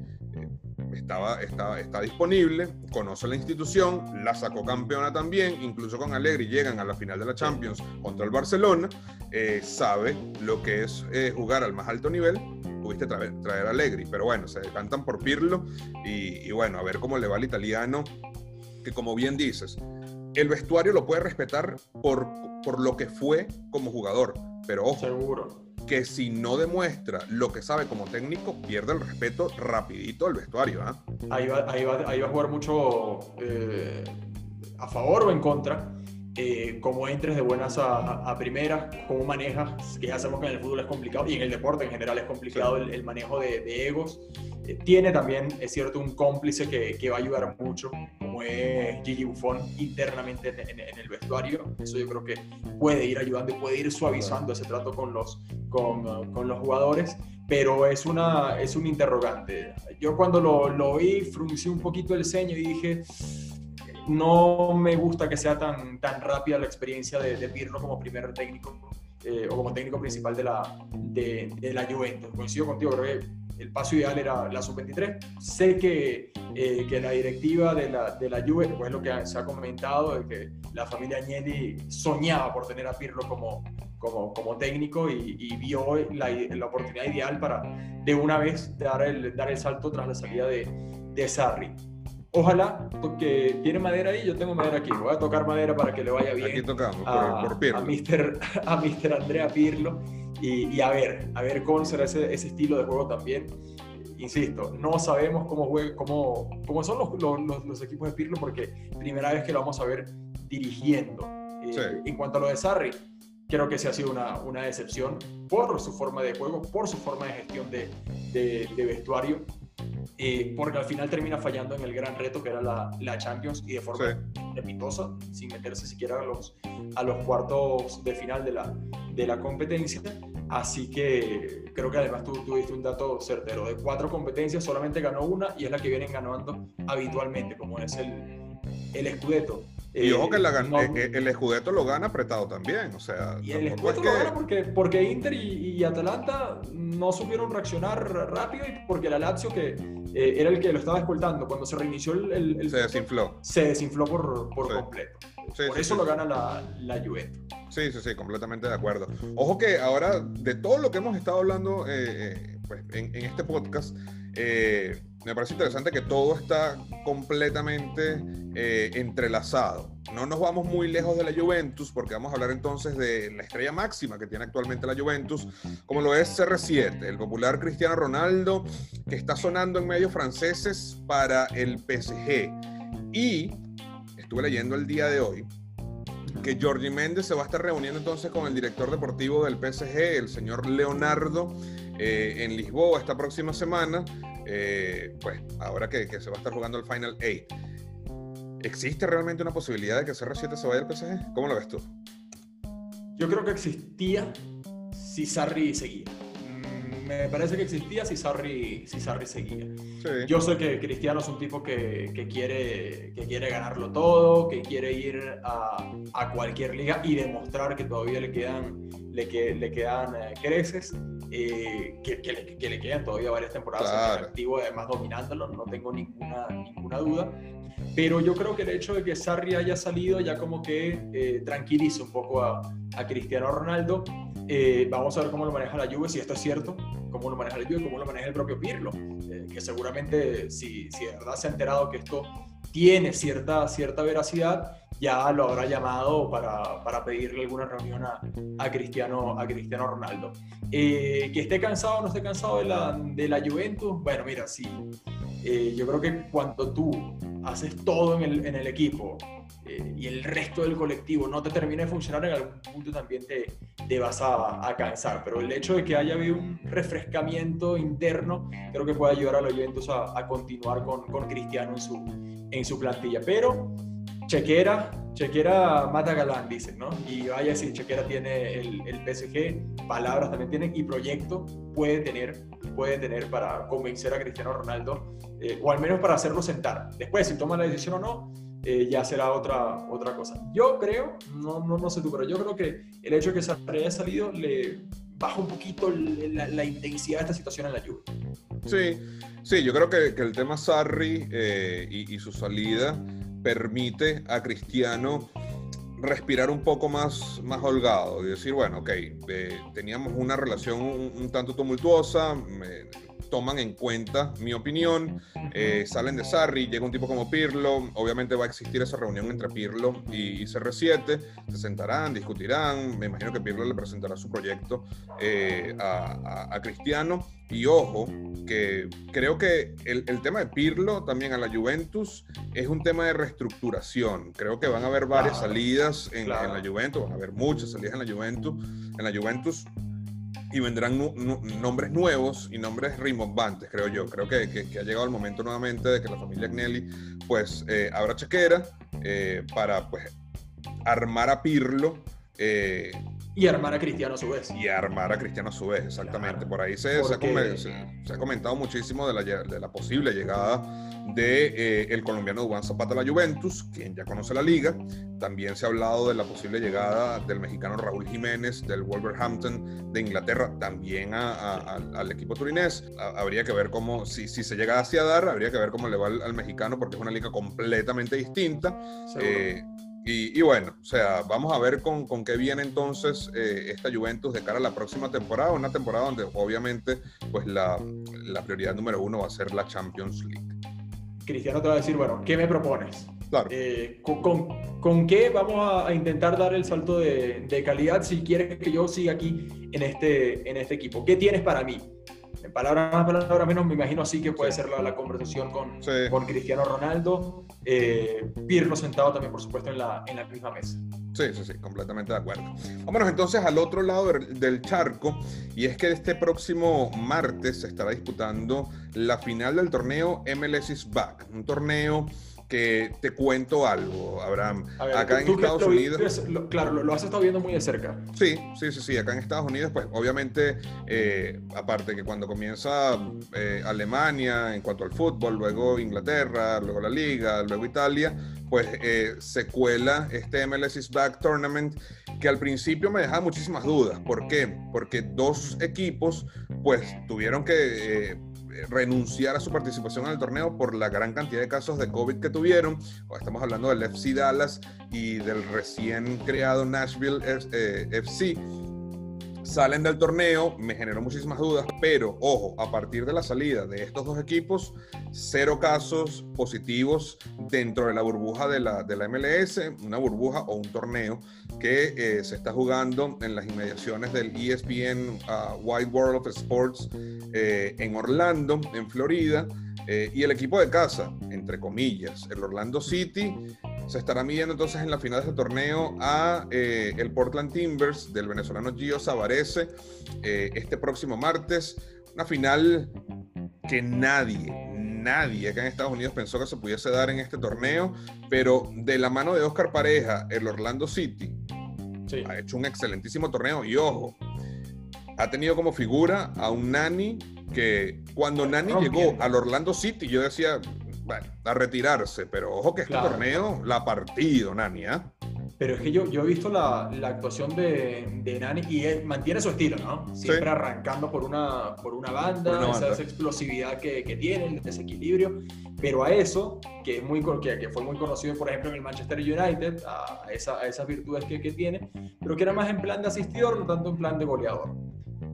Estaba, estaba, está disponible, conoce la institución, la sacó campeona también, incluso con Allegri llegan a la final de la Champions contra el Barcelona, eh, sabe lo que es eh, jugar al más alto nivel, pudiste traer, traer a Allegri, pero bueno, se decantan por Pirlo y, y bueno, a ver cómo le va al italiano, que como bien dices, el vestuario lo puede respetar por, por lo que fue como jugador, pero ojo, Seguro que si no demuestra lo que sabe como técnico, pierde el respeto rapidito al vestuario. ¿ah? Ahí, va, ahí, va, ahí, va, a jugar mucho eh, a favor o en contra. Eh, cómo entres de buenas a, a, primeras, cómo manejas, que ya sabemos que en el fútbol es complicado y en el deporte en general es complicado el, manejo de, de egos. Tiene también, es cierto, un cómplice que, que, va a ayudar mucho, como es Gigi Buffon internamente en, en, el vestuario. Eso yo creo que puede ir ayudando y puede ir suavizando ese trato con los, con, con los jugadores pero es, una, es un interrogante. Yo cuando lo, lo vi fruncí un poquito el ceño y dije, no me gusta que sea tan, tan rápida la experiencia de, de Pirlo como primer técnico eh, o como técnico principal de la, de, de, la Juventus. Coincido contigo, creo que el paso ideal era la sub-23. Sé que, eh, que la directiva de la, de la Juve, pues lo que se ha comentado, que la familia Agnelli soñaba por tener a Pirlo como, como, como técnico y, y vio la, la, oportunidad ideal para de una vez dar el, dar el salto tras la salida de, de Sarri. Ojalá, porque tiene madera ahí, yo tengo madera aquí. Voy a tocar madera para que le vaya bien. Aquí tocamos, a, por, Pirlo. A Mr. A Mister Andrea Pirlo. Y, y, a ver, a ver cómo será ese, ese, estilo de juego también. Insisto, no sabemos cómo, juega, cómo, cómo son los, los, los, equipos de Pirlo, porque primera vez que lo vamos a ver dirigiendo. Eh, sí. En cuanto a lo de Sarri, creo que se ha sido una, una, decepción por su forma de juego, por su forma de gestión de, de, de vestuario eh, porque al final termina fallando en el gran reto que era la, la Champions y de forma sí. sin meterse siquiera a los, a los cuartos de final de la, de la competencia. Así que creo que además tú tuviste un dato certero. De cuatro competencias solamente ganó una y es la que vienen ganando habitualmente, como es el, el Scudetto. Y ojo que la, no, eh, el Scudetto lo gana apretado también, o sea... Y el Scudetto es que... lo gana porque, porque Inter y, y, Atalanta no supieron reaccionar rápido y porque la Lazio, que eh, era el que lo estaba escoltando, cuando se reinició el... el, el se desinfló. Se desinfló por, por sí. completo. Sí, por sí, eso lo gana la, la Juventus. Sí, sí, sí, completamente de acuerdo. Ojo que ahora, de todo lo que hemos estado hablando eh, pues, en, en, este podcast, eh, me parece interesante que todo está completamente eh, entrelazado. No nos vamos muy lejos de la Juventus porque vamos a hablar entonces de la estrella máxima que tiene actualmente la Juventus, como lo es CR7, el popular Cristiano Ronaldo, que está sonando en medios franceses para el PSG. Y estuve leyendo el día de hoy que Jordi Méndez se va a estar reuniendo entonces con el director deportivo del PSG, el señor Leonardo, eh, en Lisboa esta próxima semana, eh, pues ahora que, se va a estar jugando el Final 8. ¿Existe realmente una posibilidad de que CR7 se vaya al PSG? ¿Cómo lo ves tú? Yo creo que existía si Sarri seguía me parece que existía si Sarri, si Sarri seguía. Yo sé que Cristiano es un tipo que, que, quiere, que quiere ganarlo todo, que quiere ir a, a cualquier liga y demostrar que todavía le quedan, le, que, le quedan eh, creces, eh, que, que, le, que, le, quedan todavía varias temporadas en activo, además dominándolo, no tengo ninguna, ninguna duda. Pero yo creo que el hecho de que Sarri haya salido ya como que eh, tranquiliza un poco a, a Cristiano Ronaldo eh, vamos a ver cómo lo maneja la Juve, si esto es cierto, cómo lo maneja la Juve, cómo lo maneja el propio Pirlo, eh, que seguramente si, si de verdad se ha enterado que esto tiene cierta, cierta veracidad, ya lo habrá llamado para, para pedirle alguna reunión a, a, Cristiano, a Cristiano Ronaldo. Eh, que esté cansado o no esté cansado de la, de la Juventus, bueno, mira, sí, yo creo que cuando tú haces todo en el, en el equipo, eh, y el resto del colectivo no te termina de funcionar, en algún punto también te, te vas a, a, cansar. Pero el hecho de que haya habido un refrescamiento interno, creo que puede ayudar a los Juventus a, a continuar con, con, Cristiano en su, en su plantilla. Pero Chequera, Chequera mata galán, dicen, ¿no? Y vaya si Chequera tiene el, el PSG, palabras también tienen y proyecto puede tener, puede tener para convencer a Cristiano Ronaldo, eh, o al menos para hacerlo sentar. Después, si toma la decisión o no, eh, ya será otra, otra cosa. Yo creo, no, no, no sé tú, pero yo creo que el hecho de que Sarri haya salido le baja un poquito la, intensidad de esta situación en la lluvia. Sí, sí, yo creo que, el tema Sarri eh, y, su salida permite a Cristiano respirar un poco más, más holgado y decir, bueno, ok, eh, teníamos una relación un, un tanto tumultuosa, me, toman en cuenta mi opinión, eh, salen de Sarri, llega un tipo como Pirlo, obviamente va a existir esa reunión entre Pirlo y, CR7, se sentarán, discutirán, me imagino que Pirlo le presentará su proyecto eh, a, a, Cristiano, y ojo, que creo que el, el, tema de Pirlo también a la Juventus es un tema de reestructuración, creo que van a haber varias salidas en, claro. en la Juventus, van a haber muchas salidas en la Juventus, en la Juventus, y vendrán nombres nuevos y nombres rimbombantes, creo yo. Creo que, que, que, ha llegado el momento nuevamente de que la familia Agnelli pues eh, abra chequera eh, para pues armar a Pirlo. Eh, y armar a Cristiano a su vez. Y armar a Cristiano a su vez, exactamente. Claro. Por ahí se, Porque... se, ha se, ha comentado muchísimo de la, de la posible llegada de eh, el colombiano Duván Zapata a la Juventus, quien ya conoce la liga. También se ha hablado de la posible llegada del mexicano Raúl Jiménez del Wolverhampton de Inglaterra, también a, a, al equipo turinés. habría que ver cómo, si, si se llega a dar, habría que ver cómo le va al, al, mexicano, porque es una liga completamente distinta. Y, y, bueno, o sea, vamos a ver con, con qué viene entonces eh, esta Juventus de cara a la próxima temporada, una temporada donde obviamente pues la, la, prioridad número uno va a ser la Champions League. Cristiano te va a decir, bueno, ¿qué me propones? Claro. Eh, con, con, con, qué vamos a, intentar dar el salto de, de, calidad si quieres que yo siga aquí en este, en este equipo? ¿Qué tienes para mí? En palabras más, palabras menos, me imagino así que puede ser la, la conversación con, sí. con Cristiano Ronaldo. Eh, Pirlo sentado también, por supuesto, en la, en la misma mesa. Sí, sí, sí, completamente de acuerdo. Vámonos entonces al otro lado del charco, y es que este próximo martes se estará disputando la final del torneo MLS is Back, un torneo que te cuento algo, Abraham. Ver, acá en Estados lo, Unidos. Lo, claro, lo, lo, has estado viendo muy de cerca. Sí, sí, sí, sí. Acá en Estados Unidos, pues obviamente, eh, aparte que cuando comienza eh, Alemania en cuanto al fútbol, luego Inglaterra, luego la Liga, luego Italia, pues eh, se cuela este MLS is Back Tournament que al principio me dejaba muchísimas dudas. ¿Por qué? Porque dos equipos, pues tuvieron que renunciar a su participación en el torneo por la gran cantidad de casos de COVID que tuvieron. Estamos hablando del FC Dallas y del recién creado Nashville eh, FC. Salen del torneo, me generó muchísimas dudas, pero ojo, a partir de la salida de estos dos equipos, cero casos positivos dentro de la burbuja de la, de la MLS, una burbuja o un torneo que eh, se está jugando en las inmediaciones del ESPN uh, Wide World of Sports eh, en Orlando, en Florida. Eh, y el equipo de casa, entre comillas, el Orlando City, se estará midiendo entonces en la final de este torneo a eh, el Portland Timbers del venezolano Gio Savarese eh, este próximo martes. Una final que nadie, nadie acá en Estados Unidos pensó que se pudiese dar en este torneo, pero de la mano de Oscar Pareja, el Orlando City ha hecho un excelentísimo torneo. Y ojo, ha tenido como figura a un Nani que cuando Nani llegó al Orlando City yo decía, bueno, a retirarse, pero ojo que este torneo la ha partido Nani, ¿ah? Pero es que yo, yo he visto la, la actuación de, de, Nani y él mantiene su estilo, ¿no? Siempre arrancando por una, por una banda, Esa, explosividad que, que, tiene, el desequilibrio. Pero a eso, que, es muy, que, que, fue muy conocido, por ejemplo, en el Manchester United, a, esa, a esas virtudes que, que tiene, pero que era más en plan de asistidor, no tanto en plan de goleador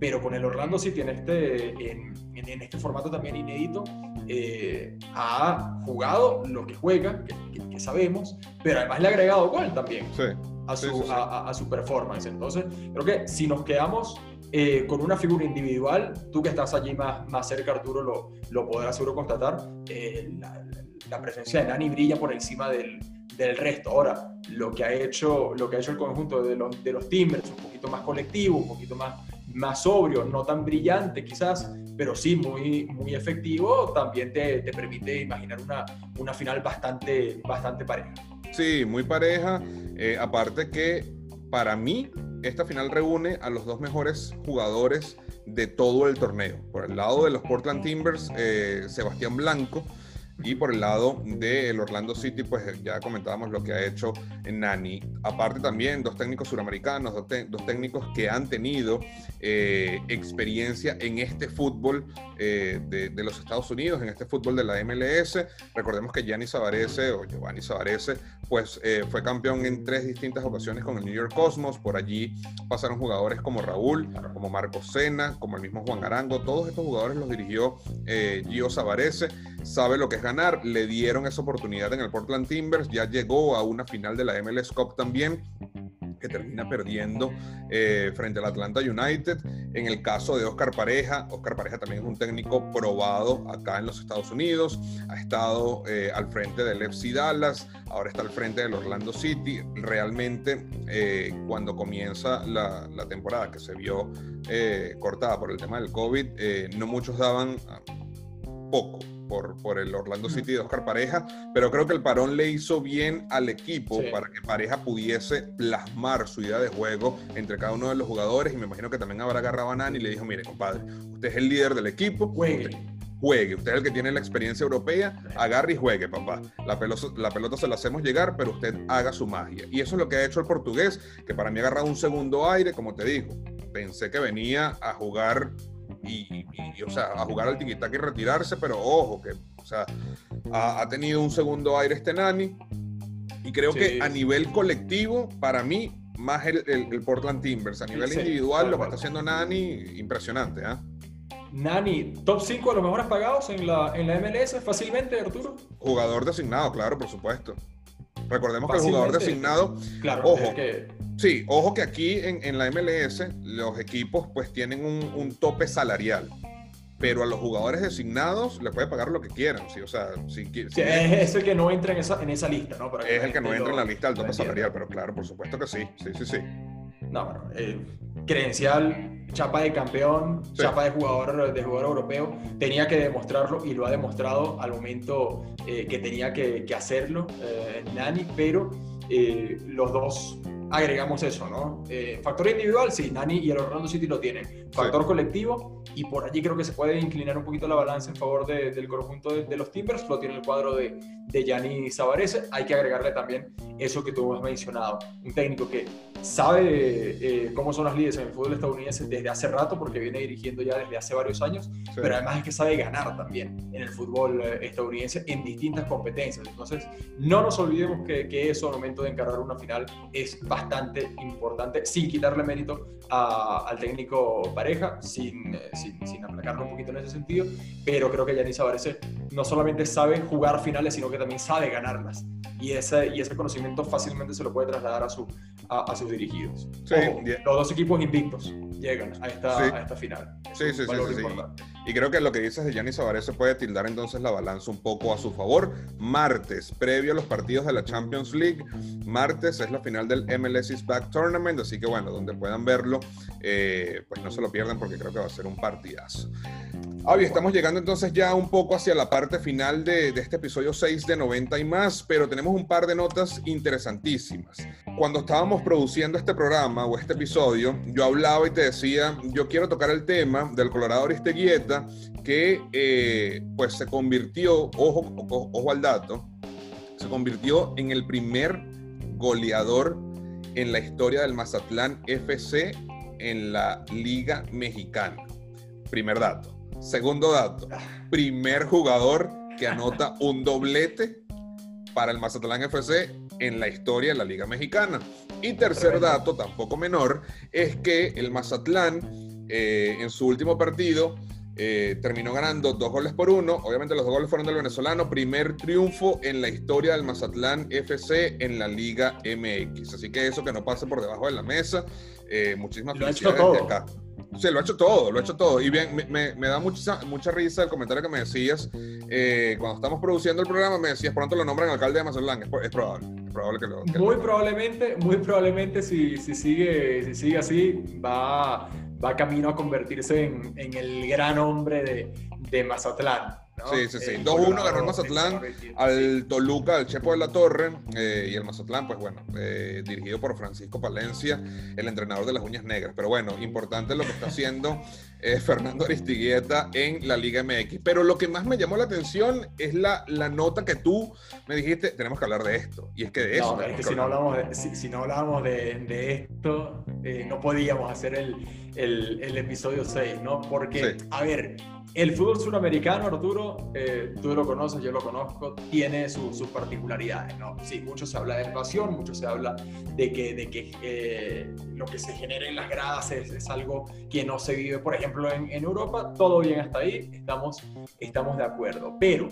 pero con el Orlando City en este, en, en este formato también inédito, eh, ha jugado lo que juega, que, sabemos, pero además le ha agregado gol también a, su, A, su performance. Entonces, creo que si nos quedamos eh, con una figura individual, tú que estás allí más, más cerca, Arturo, lo, lo podrás seguro constatar, eh, la, la, presencia de Nani brilla por encima del, del resto. Ahora, lo que ha hecho, lo que ha hecho el conjunto de los, de los Timbers, un poquito más colectivo, un poquito más más sobrio, no tan brillante quizás, pero sí muy, muy efectivo, también te, te permite imaginar una, una final bastante, bastante pareja. Sí, muy pareja. Eh, aparte que para mí esta final reúne a los dos mejores jugadores de todo el torneo. Por el lado de los Portland Timbers, eh, Sebastián Blanco, y por el lado del Orlando City, pues ya comentábamos lo que ha hecho Nani. Aparte también dos técnicos suramericanos, dos, técnicos que han tenido eh, experiencia en este fútbol eh, de, los Estados Unidos, en este fútbol de la MLS. Recordemos que Gianni Savarese o Giovanni Savarese, pues eh, fue campeón en tres distintas ocasiones con el New York Cosmos. Por allí pasaron jugadores como Raúl, como Marco Sena, como el mismo Juan Arango. Todos estos jugadores los dirigió Gio Savarese. Sabe lo que es ganar. Le dieron esa oportunidad en el Portland Timbers. Ya llegó a una final de la MLS Cup también que termina perdiendo eh, frente al Atlanta United. En el caso de Oscar Pareja, Oscar Pareja también es un técnico probado acá en los Estados Unidos, ha estado eh, al frente del FC Dallas, ahora está al frente del Orlando City. Realmente eh, cuando comienza la, la, temporada que se vio cortada por el tema del COVID, no muchos daban ah, poco por, el Orlando City de Oscar Pareja, pero creo que el parón le hizo bien al equipo para que Pareja pudiese plasmar su idea de juego entre cada uno de los jugadores y me imagino que también habrá agarrado a Nani y le dijo, mire compadre, usted es el líder del equipo, juegue. Usted, juegue, usted es el que tiene la experiencia europea, agarre y juegue, papá. La pelota, la pelota se la hacemos llegar, pero usted haga su magia. Y eso es lo que ha hecho el portugués, que para mí ha agarrado un segundo aire, como te digo. Pensé que venía a jugar y, o sea, a jugar al tiquitac y retirarse, pero ojo, que, o sea, ha, tenido un segundo aire este Nani. Y creo que a nivel colectivo, para mí, más el, el, Portland Timbers. A nivel individual, lo que está haciendo Nani, impresionante, ¿ah? Nani, top 5 de los mejores pagados en la, en la MLS, fácilmente, Arturo. Jugador designado, claro, por supuesto. Recordemos que el jugador designado, claro, ojo, que... sí, ojo que aquí en, en, la MLS los equipos pues tienen un, un, tope salarial, pero a los jugadores designados les puede pagar lo que quieran, sí, o sea, si, si es el que no entra en esa, en esa lista, ¿no? es el que no entra en la lista del tope salarial, pero claro, por supuesto que sí, sí, sí, sí. No, bueno, eh, credencial, chapa de campeón, chapa de jugador, de jugador europeo, tenía que demostrarlo y lo ha demostrado al momento eh, que tenía que, hacerlo eh, Nani, pero los dos agregamos eso, ¿no? factor individual, sí, Nani y el Orlando City lo tienen. Factor colectivo, y por allí creo que se puede inclinar un poquito la balanza en favor del conjunto de, los Timbers, lo tiene el cuadro de, de Gianni Savarese. Hay que agregarle también eso que tú has mencionado, un técnico que sabe eh, cómo son las líderes en el fútbol estadounidense desde hace rato, porque viene dirigiendo ya desde hace varios años, pero además es que sabe ganar también en el fútbol eh, estadounidense en distintas competencias. Entonces, no nos olvidemos que, que, eso al momento de encarar una final es bastante importante, sin quitarle mérito al técnico pareja, sin, eh, sin, sin, aplacarlo un poquito en ese sentido, pero creo que Yanis Avarese no solamente sabe jugar finales, sino que también sabe ganarlas. Y ese, y ese conocimiento fácilmente se lo puede trasladar a, su, a, sus dirigidos. los dos equipos invictos llegan a esta, a esta final. sí, sí, sí, sí, Y creo que lo que dices de Gianni Sabaré se puede tildar entonces la balanza un poco a su favor. Martes, previo a los partidos de la Champions League, martes es la final del MLS is Back Tournament, así que bueno, donde puedan verlo, eh, pues no se lo pierdan porque creo que va a ser un partidazo. Avi, estamos llegando entonces ya un poco hacia la parte final de, de, este episodio 6 de 90 y más, pero tenemos un par de notas interesantísimas. Cuando estábamos produciendo este programa o este episodio, yo hablaba y te decía, yo quiero tocar el tema del Colorado Aristeguieta, que eh, pues se convirtió, ojo, ojo, ojo al dato, se convirtió en el primer goleador en la historia del Mazatlán FC en la Liga Mexicana. Primer dato. Segundo dato, primer jugador que anota un doblete para el Mazatlán FC en la historia de la Liga Mexicana. Y tercer dato, tampoco menor, es que el Mazatlán eh, en su último partido eh, terminó ganando dos goles por uno. Obviamente los dos goles fueron del venezolano. Primer triunfo en la historia del Mazatlán FC en la Liga MX. Así que eso que no pase por debajo de la mesa. Eh, muchísimas felicidades desde acá. Sí, lo ha hecho todo, lo ha hecho todo. Y bien, me, me, da mucha, mucha risa el comentario que me decías. Eh, cuando estamos produciendo el programa, me decías, pronto lo nombran alcalde de Mazatlán. Es, es, probable, es probable que lo. Que muy lo... probablemente, muy probablemente, si, si, sigue, si sigue así, va, va camino a convertirse en, el gran hombre de Mazatlán. ¿No? Sí, sí, sí. 2-1 ganó el Mazatlán al Toluca, al Chepo de la Torre. Eh, y el Mazatlán, pues bueno, eh, dirigido por Francisco Palencia, el entrenador de las uñas negras. Pero bueno, importante lo que está haciendo eh, Fernando Aristigueta en la Liga MX. Pero lo que más me llamó la atención es la, la nota que tú me dijiste, tenemos que hablar de esto. Y es que de eso. No, es que si no, hablamos de, si, si no hablábamos de, de esto, eh, no podíamos hacer el, el, el episodio 6, ¿no? Porque, sí. a ver, el fútbol suramericano, Arturo, eh, tú lo conoces, yo lo conozco, tiene sus su particularidades, ¿no? Sí, mucho se habla de invasión, mucho se habla de que, de que eh, lo que se genera en las gradas es, es, algo que no se vive, por ejemplo, en, en, Europa. Todo bien hasta ahí, estamos, estamos de acuerdo. Pero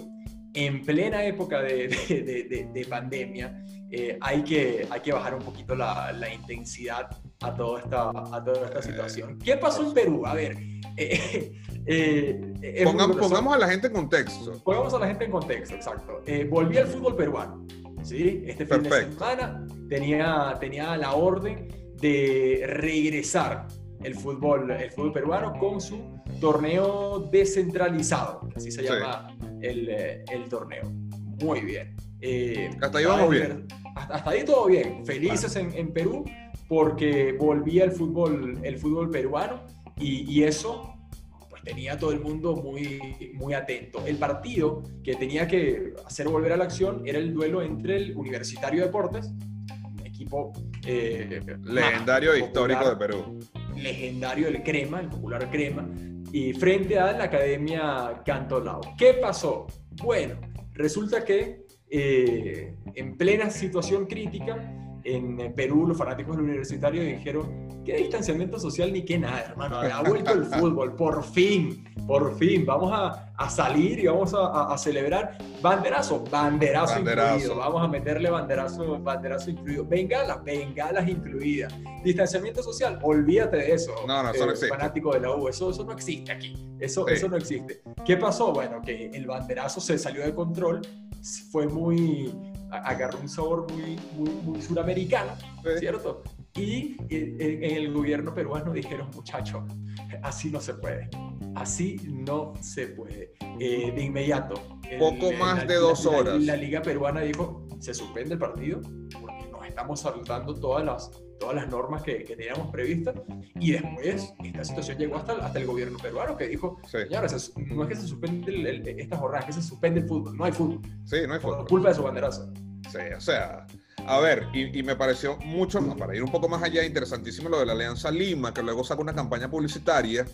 en plena época de, de, de, de pandemia, eh, hay, que, hay que bajar un poquito la, la intensidad a toda, esta, a toda esta situación. ¿Qué pasó en Perú? A ver, eh, eh, pongamos, pongamos, a la gente en contexto. Pongamos a la gente en contexto, exacto. Eh, volví al fútbol peruano. ¿sí? Este fin Perfecto. de semana tenía, tenía la orden de regresar el fútbol, el fútbol peruano con su torneo descentralizado, así se llama sí. el, el, torneo. Muy bien. Eh, hasta ahí vamos bien. Hasta, hasta, ahí todo bien. Felices en, en, Perú porque volvía el fútbol, el fútbol peruano y, y eso tenía todo el mundo muy, muy atento. El partido que tenía que hacer volver a la acción era el duelo entre el Universitario Deportes, un equipo eh, legendario e histórico de Perú. Legendario el Crema, el popular Crema, y frente a la Academia Cantolao. ¿Qué pasó? Bueno, resulta que eh, en plena situación crítica, en Perú los fanáticos del universitario dijeron, qué distanciamiento social ni qué nada, hermano, ha vuelto el fútbol, por fin, por fin, vamos a, a salir y vamos a, a, celebrar banderazo, banderazo, banderazo, incluido, vamos a meterle banderazo, banderazo incluido, bengalas, bengalas incluidas, distanciamiento social, olvídate de eso, no, no, eso no existe. fanático de la U, eso, eso no existe aquí, eso, sí. eso no existe. ¿Qué pasó? Bueno, que el banderazo se salió de control, fue muy agarró un sabor muy, muy, muy suramericano. ¿cierto? Y en, en, el gobierno peruano dijeron, muchachos, así no se puede, así no se puede. Eh, de inmediato. Poco más la, de dos la, horas. La, Liga Peruana dijo, se suspende el partido, porque nos estamos saltando todas las, todas las normas que, que, teníamos previstas. Y después, esta situación llegó hasta, hasta el gobierno peruano que dijo: sí. Señores, no es que se suspende el, el, esta jornada, es que se suspende el fútbol. No hay fútbol. Sí, no hay fútbol. Por culpa de su banderazo. Sí, o sea. A ver, y, y, me pareció mucho más, para ir un poco más allá, interesantísimo lo de la Alianza Lima, que luego saca una campaña publicitaria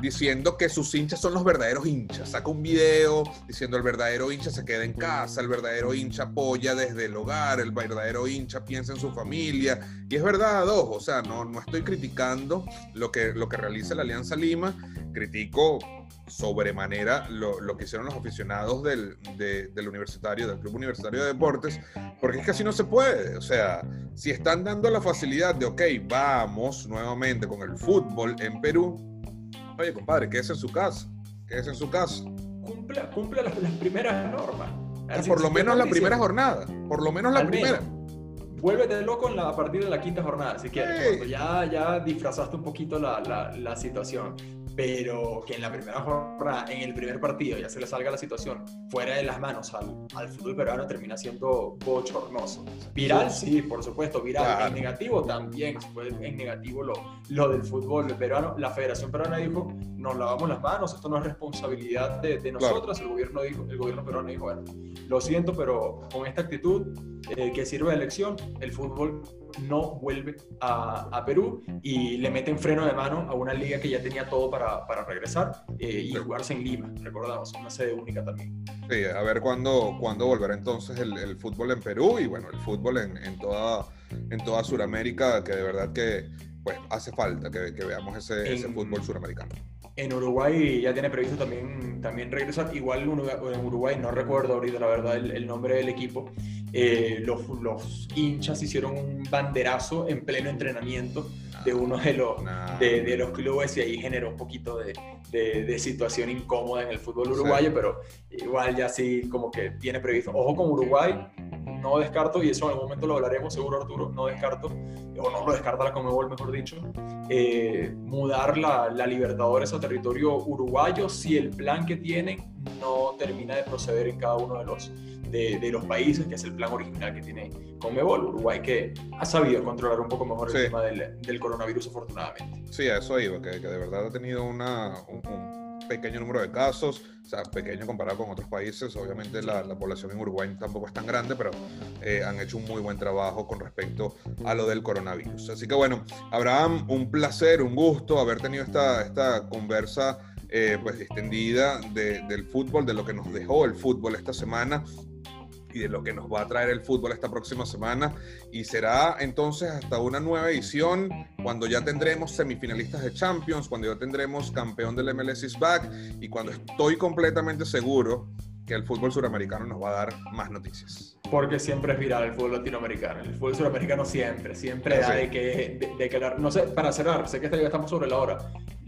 diciendo que sus hinchas son los verdaderos hinchas. Saca un video diciendo el verdadero hincha se queda en casa, el verdadero hincha apoya desde el hogar, el verdadero hincha piensa en su familia. Y es verdad, ojo, o sea, no, no estoy criticando lo que, lo que realiza la Alianza Lima, critico sobremanera lo, que hicieron los aficionados del, de, del universitario, del Club Universitario de Deportes, porque es que así no se puede. O sea, si están dando la facilidad de, ok, vamos nuevamente con el fútbol en Perú, oye, compadre, quédese en su casa. quédese en su casa. Cumpla, cumpla las, las primeras normas. Así, por lo menos la primera jornada. Por lo menos la Al primera. menos. Vuélvete loco en la, a partir de la quinta jornada, si quieres. Cuando ya, ya disfrazaste un poquito la, la, la situación. Pero que en la primera jornada, en el primer partido, ya se le salga la situación fuera de las manos al, al fútbol peruano, termina siendo bochornoso. Viral, sí, por supuesto, viral. Claro. En negativo también, fue en negativo lo, lo del fútbol peruano. La Federación Peruana dijo, nos lavamos las manos, esto no es responsabilidad de, de nosotras. El, gobierno dijo, el gobierno peruano dijo, bueno, lo siento, pero con esta actitud eh, que sirve de lección, el fútbol no vuelve a, a Perú y le meten freno de mano a una liga que ya tenía todo para, para regresar eh, y Sí. jugarse en Lima, recordamos, una sede única también. Sí, a ver cuándo, cuándo volverá entonces el, el fútbol en Perú y bueno, el fútbol en, en toda, en toda Sudamérica, que de verdad que pues hace falta que, que veamos ese, ese En- fútbol suramericano. En Uruguay ya tiene previsto también, también regresar. Igual en Uruguay, no recuerdo ahorita la verdad el, el nombre del equipo. Eh, los, los hinchas hicieron un banderazo en pleno entrenamiento de uno de los, de, de los clubes y ahí generó un poquito de, de- de situación incómoda en el fútbol uruguayo, pero igual ya sí como que tiene previsto. Ojo con Uruguay, no descarto, y eso en algún momento lo hablaremos seguro Arturo, no descarto, o no lo descarta la Conmebol mejor dicho, eh, mudar la, la Libertadores a territorio uruguayo si el plan que tienen no termina de proceder en cada uno de los, de, de los países, que es el plan original que tiene Conmebol. Uruguay que ha sabido controlar un poco mejor Sí. el tema del, del coronavirus afortunadamente. Sí, a eso iba, que, que de verdad ha tenido una, un, un pequeño número de casos, o sea, pequeño comparado con otros países. Obviamente la, la población en Uruguay tampoco es tan grande, pero eh, han hecho un muy buen trabajo con respecto a lo del coronavirus. Así que bueno, Abraham, un placer, un gusto haber tenido esta, esta conversa eh, pues distendida de- del fútbol, de lo que nos dejó el fútbol esta semana y de lo que nos va a traer el fútbol esta próxima semana. Y será entonces hasta una nueva edición cuando ya tendremos semifinalistas de Champions, cuando ya tendremos campeón del MLS is back y cuando estoy completamente seguro que el fútbol suramericano nos va a dar más noticias. Porque siempre es viral el fútbol latinoamericano. El fútbol suramericano siempre, siempre Sí. da de que, de, de que hablar. No sé, para cerrar, sé que esta- ya estamos sobre la hora.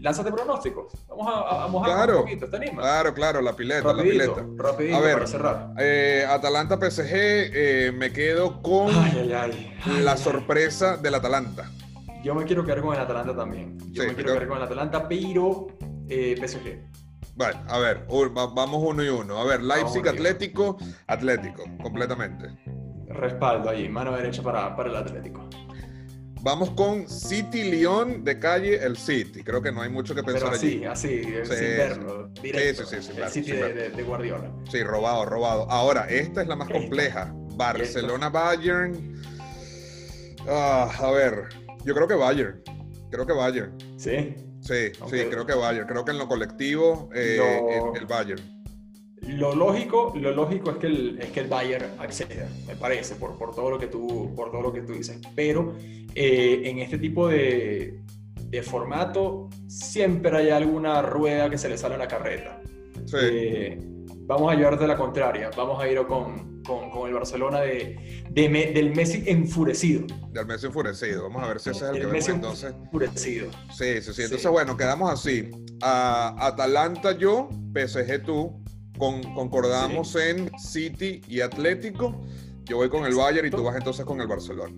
Lánzate pronósticos. Vamos a, a, mojar Claro. un poquito. ¿Te animas? Claro, claro, la pileta, rapidito, la pileta. rapidito A ver. para cerrar. Eh, Atalanta PSG, eh, me quedo con Ay, ay, ay. Ay, la sorpresa del Atalanta. Yo me quiero quedar con el Atalanta también. Yo Sí, me quiero quedar con el Atalanta, pero eh, PSG. Bueno, a ver, vamos uno y uno. A ver, Leipzig. Atlético, Atlético, completamente. Respaldo ahí, mano derecha para, para el Atlético. Vamos con City León de calle el City. Creo que no hay mucho que pensar Pero allí. así, así, Sí, sin verlo. Directo. sí, sí, sin el verlo, City de, de- Guardiola. Sí, robado, robado. Ahora, esta es la más compleja. Barcelona, Bayern. Ah, a ver, yo creo que Bayern. Creo que Bayern. Sí. Sí, Ok. sí, creo que Bayern. Creo que en lo colectivo, eh, el, el Bayern. Lo lógico, lo lógico es que el, es que el Bayern acceda, me parece, por, por, todo, lo que tú, por todo lo que tú dices. Pero eh, en este tipo de, de formato siempre hay alguna rueda que se le sale a la carreta. Sí, Eh, vamos a llevarte la contraria. Vamos a ir con, con, con el Barcelona de, de Me- del Messi enfurecido. del Messi enfurecido. Vamos a ver si ese es el que El vemos Messi entonces. enfurecido. Sí, sí, sí. Entonces, Sí. bueno, quedamos así. A Atalanta yo, PSG tú. Con, concordamos en City y Atlético. Yo voy con el Bayern y tú vas entonces con el Barcelona.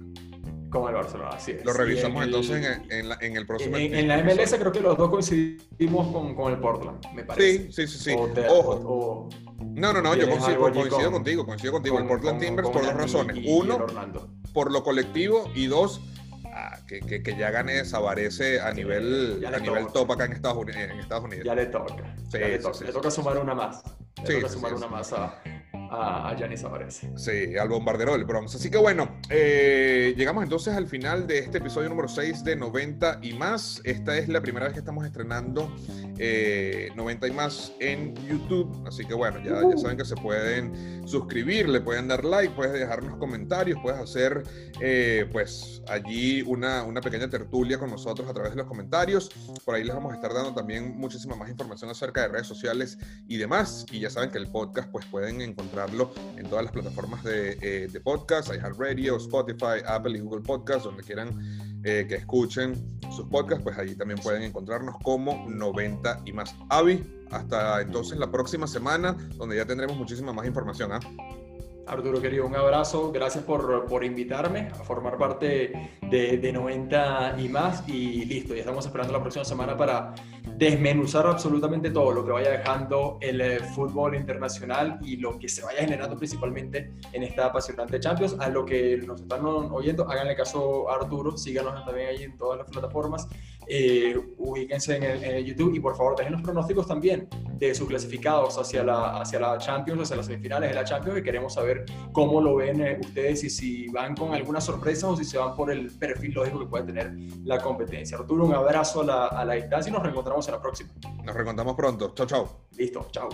Con el Barcelona, así es. Lo Y revisamos en el- entonces en, en la- en el próximo En, en la MLS creo que los dos coincidimos con, con el Portland, me parece. Sí, sí, sí, sí. O te- Ojo. o- No, no, no, yo coincido, coincido con- contigo, coincido contigo. el con- Portland con- Timbers por dos razones. y- y Uno, el Orlando. por lo colectivo y dos, ah, que, que, que ya gane Sabarese a nivel, ya le a nivel toca. top acá en Estados Unidos. En Estados Unidos. Ya le toca. Sí, ya le, sí, toca. sí, Le sí, toca sí, sumar sí. una más. Sí, toca sumar sí, una sí. más a, a, Giannis. Sí, al bombardero del Bronx. Así que bueno, eh, llegamos entonces al final de este episodio número 6 de 90 y más. Esta es la primera vez que estamos estrenando eh, 90 y más en YouTube. Así que bueno, ya, ya saben que se pueden suscribir, le pueden dar like, puedes dejarnos comentarios, puedes hacer eh, pues allí una, una pequeña tertulia con nosotros a través de los comentarios. Por ahí les vamos a estar dando también muchísima más información acerca de redes sociales y demás. Y ya saben que el podcast pues pueden encontrarlo en todas las plataformas de, eh, de podcast, iHeartRadio, Spotify, Apple y Google Podcast, donde quieran eh, que escuchen sus podcasts, pues allí también pueden encontrarnos como 90 y más. Avi, hasta entonces la próxima semana, donde ya tendremos muchísima más información. ¿ah? Arturo, querido, un abrazo. Gracias por, por invitarme a formar parte de, de, 90 y más. Y listo, ya estamos esperando la próxima semana para desmenuzar absolutamente todo lo que vaya dejando el eh, fútbol internacional y lo que se vaya generando principalmente en esta apasionante Champions. A lo que nos están oyendo, háganle caso a Arturo, síganos también ahí en todas las plataformas, eh, ubíquense en el, YouTube y por favor dejen los pronósticos también de sus clasificados hacia la, hacia la Champions, hacia las semifinales de la Champions, que queremos saber cómo lo ven eh, ustedes y si van con alguna sorpresa o si se van por el perfil lógico que puede tener la competencia. Arturo, un abrazo a la, a la distancia y nos reencontramos en la próxima. Nos reencontramos pronto. Chao, chao. Listo, chao.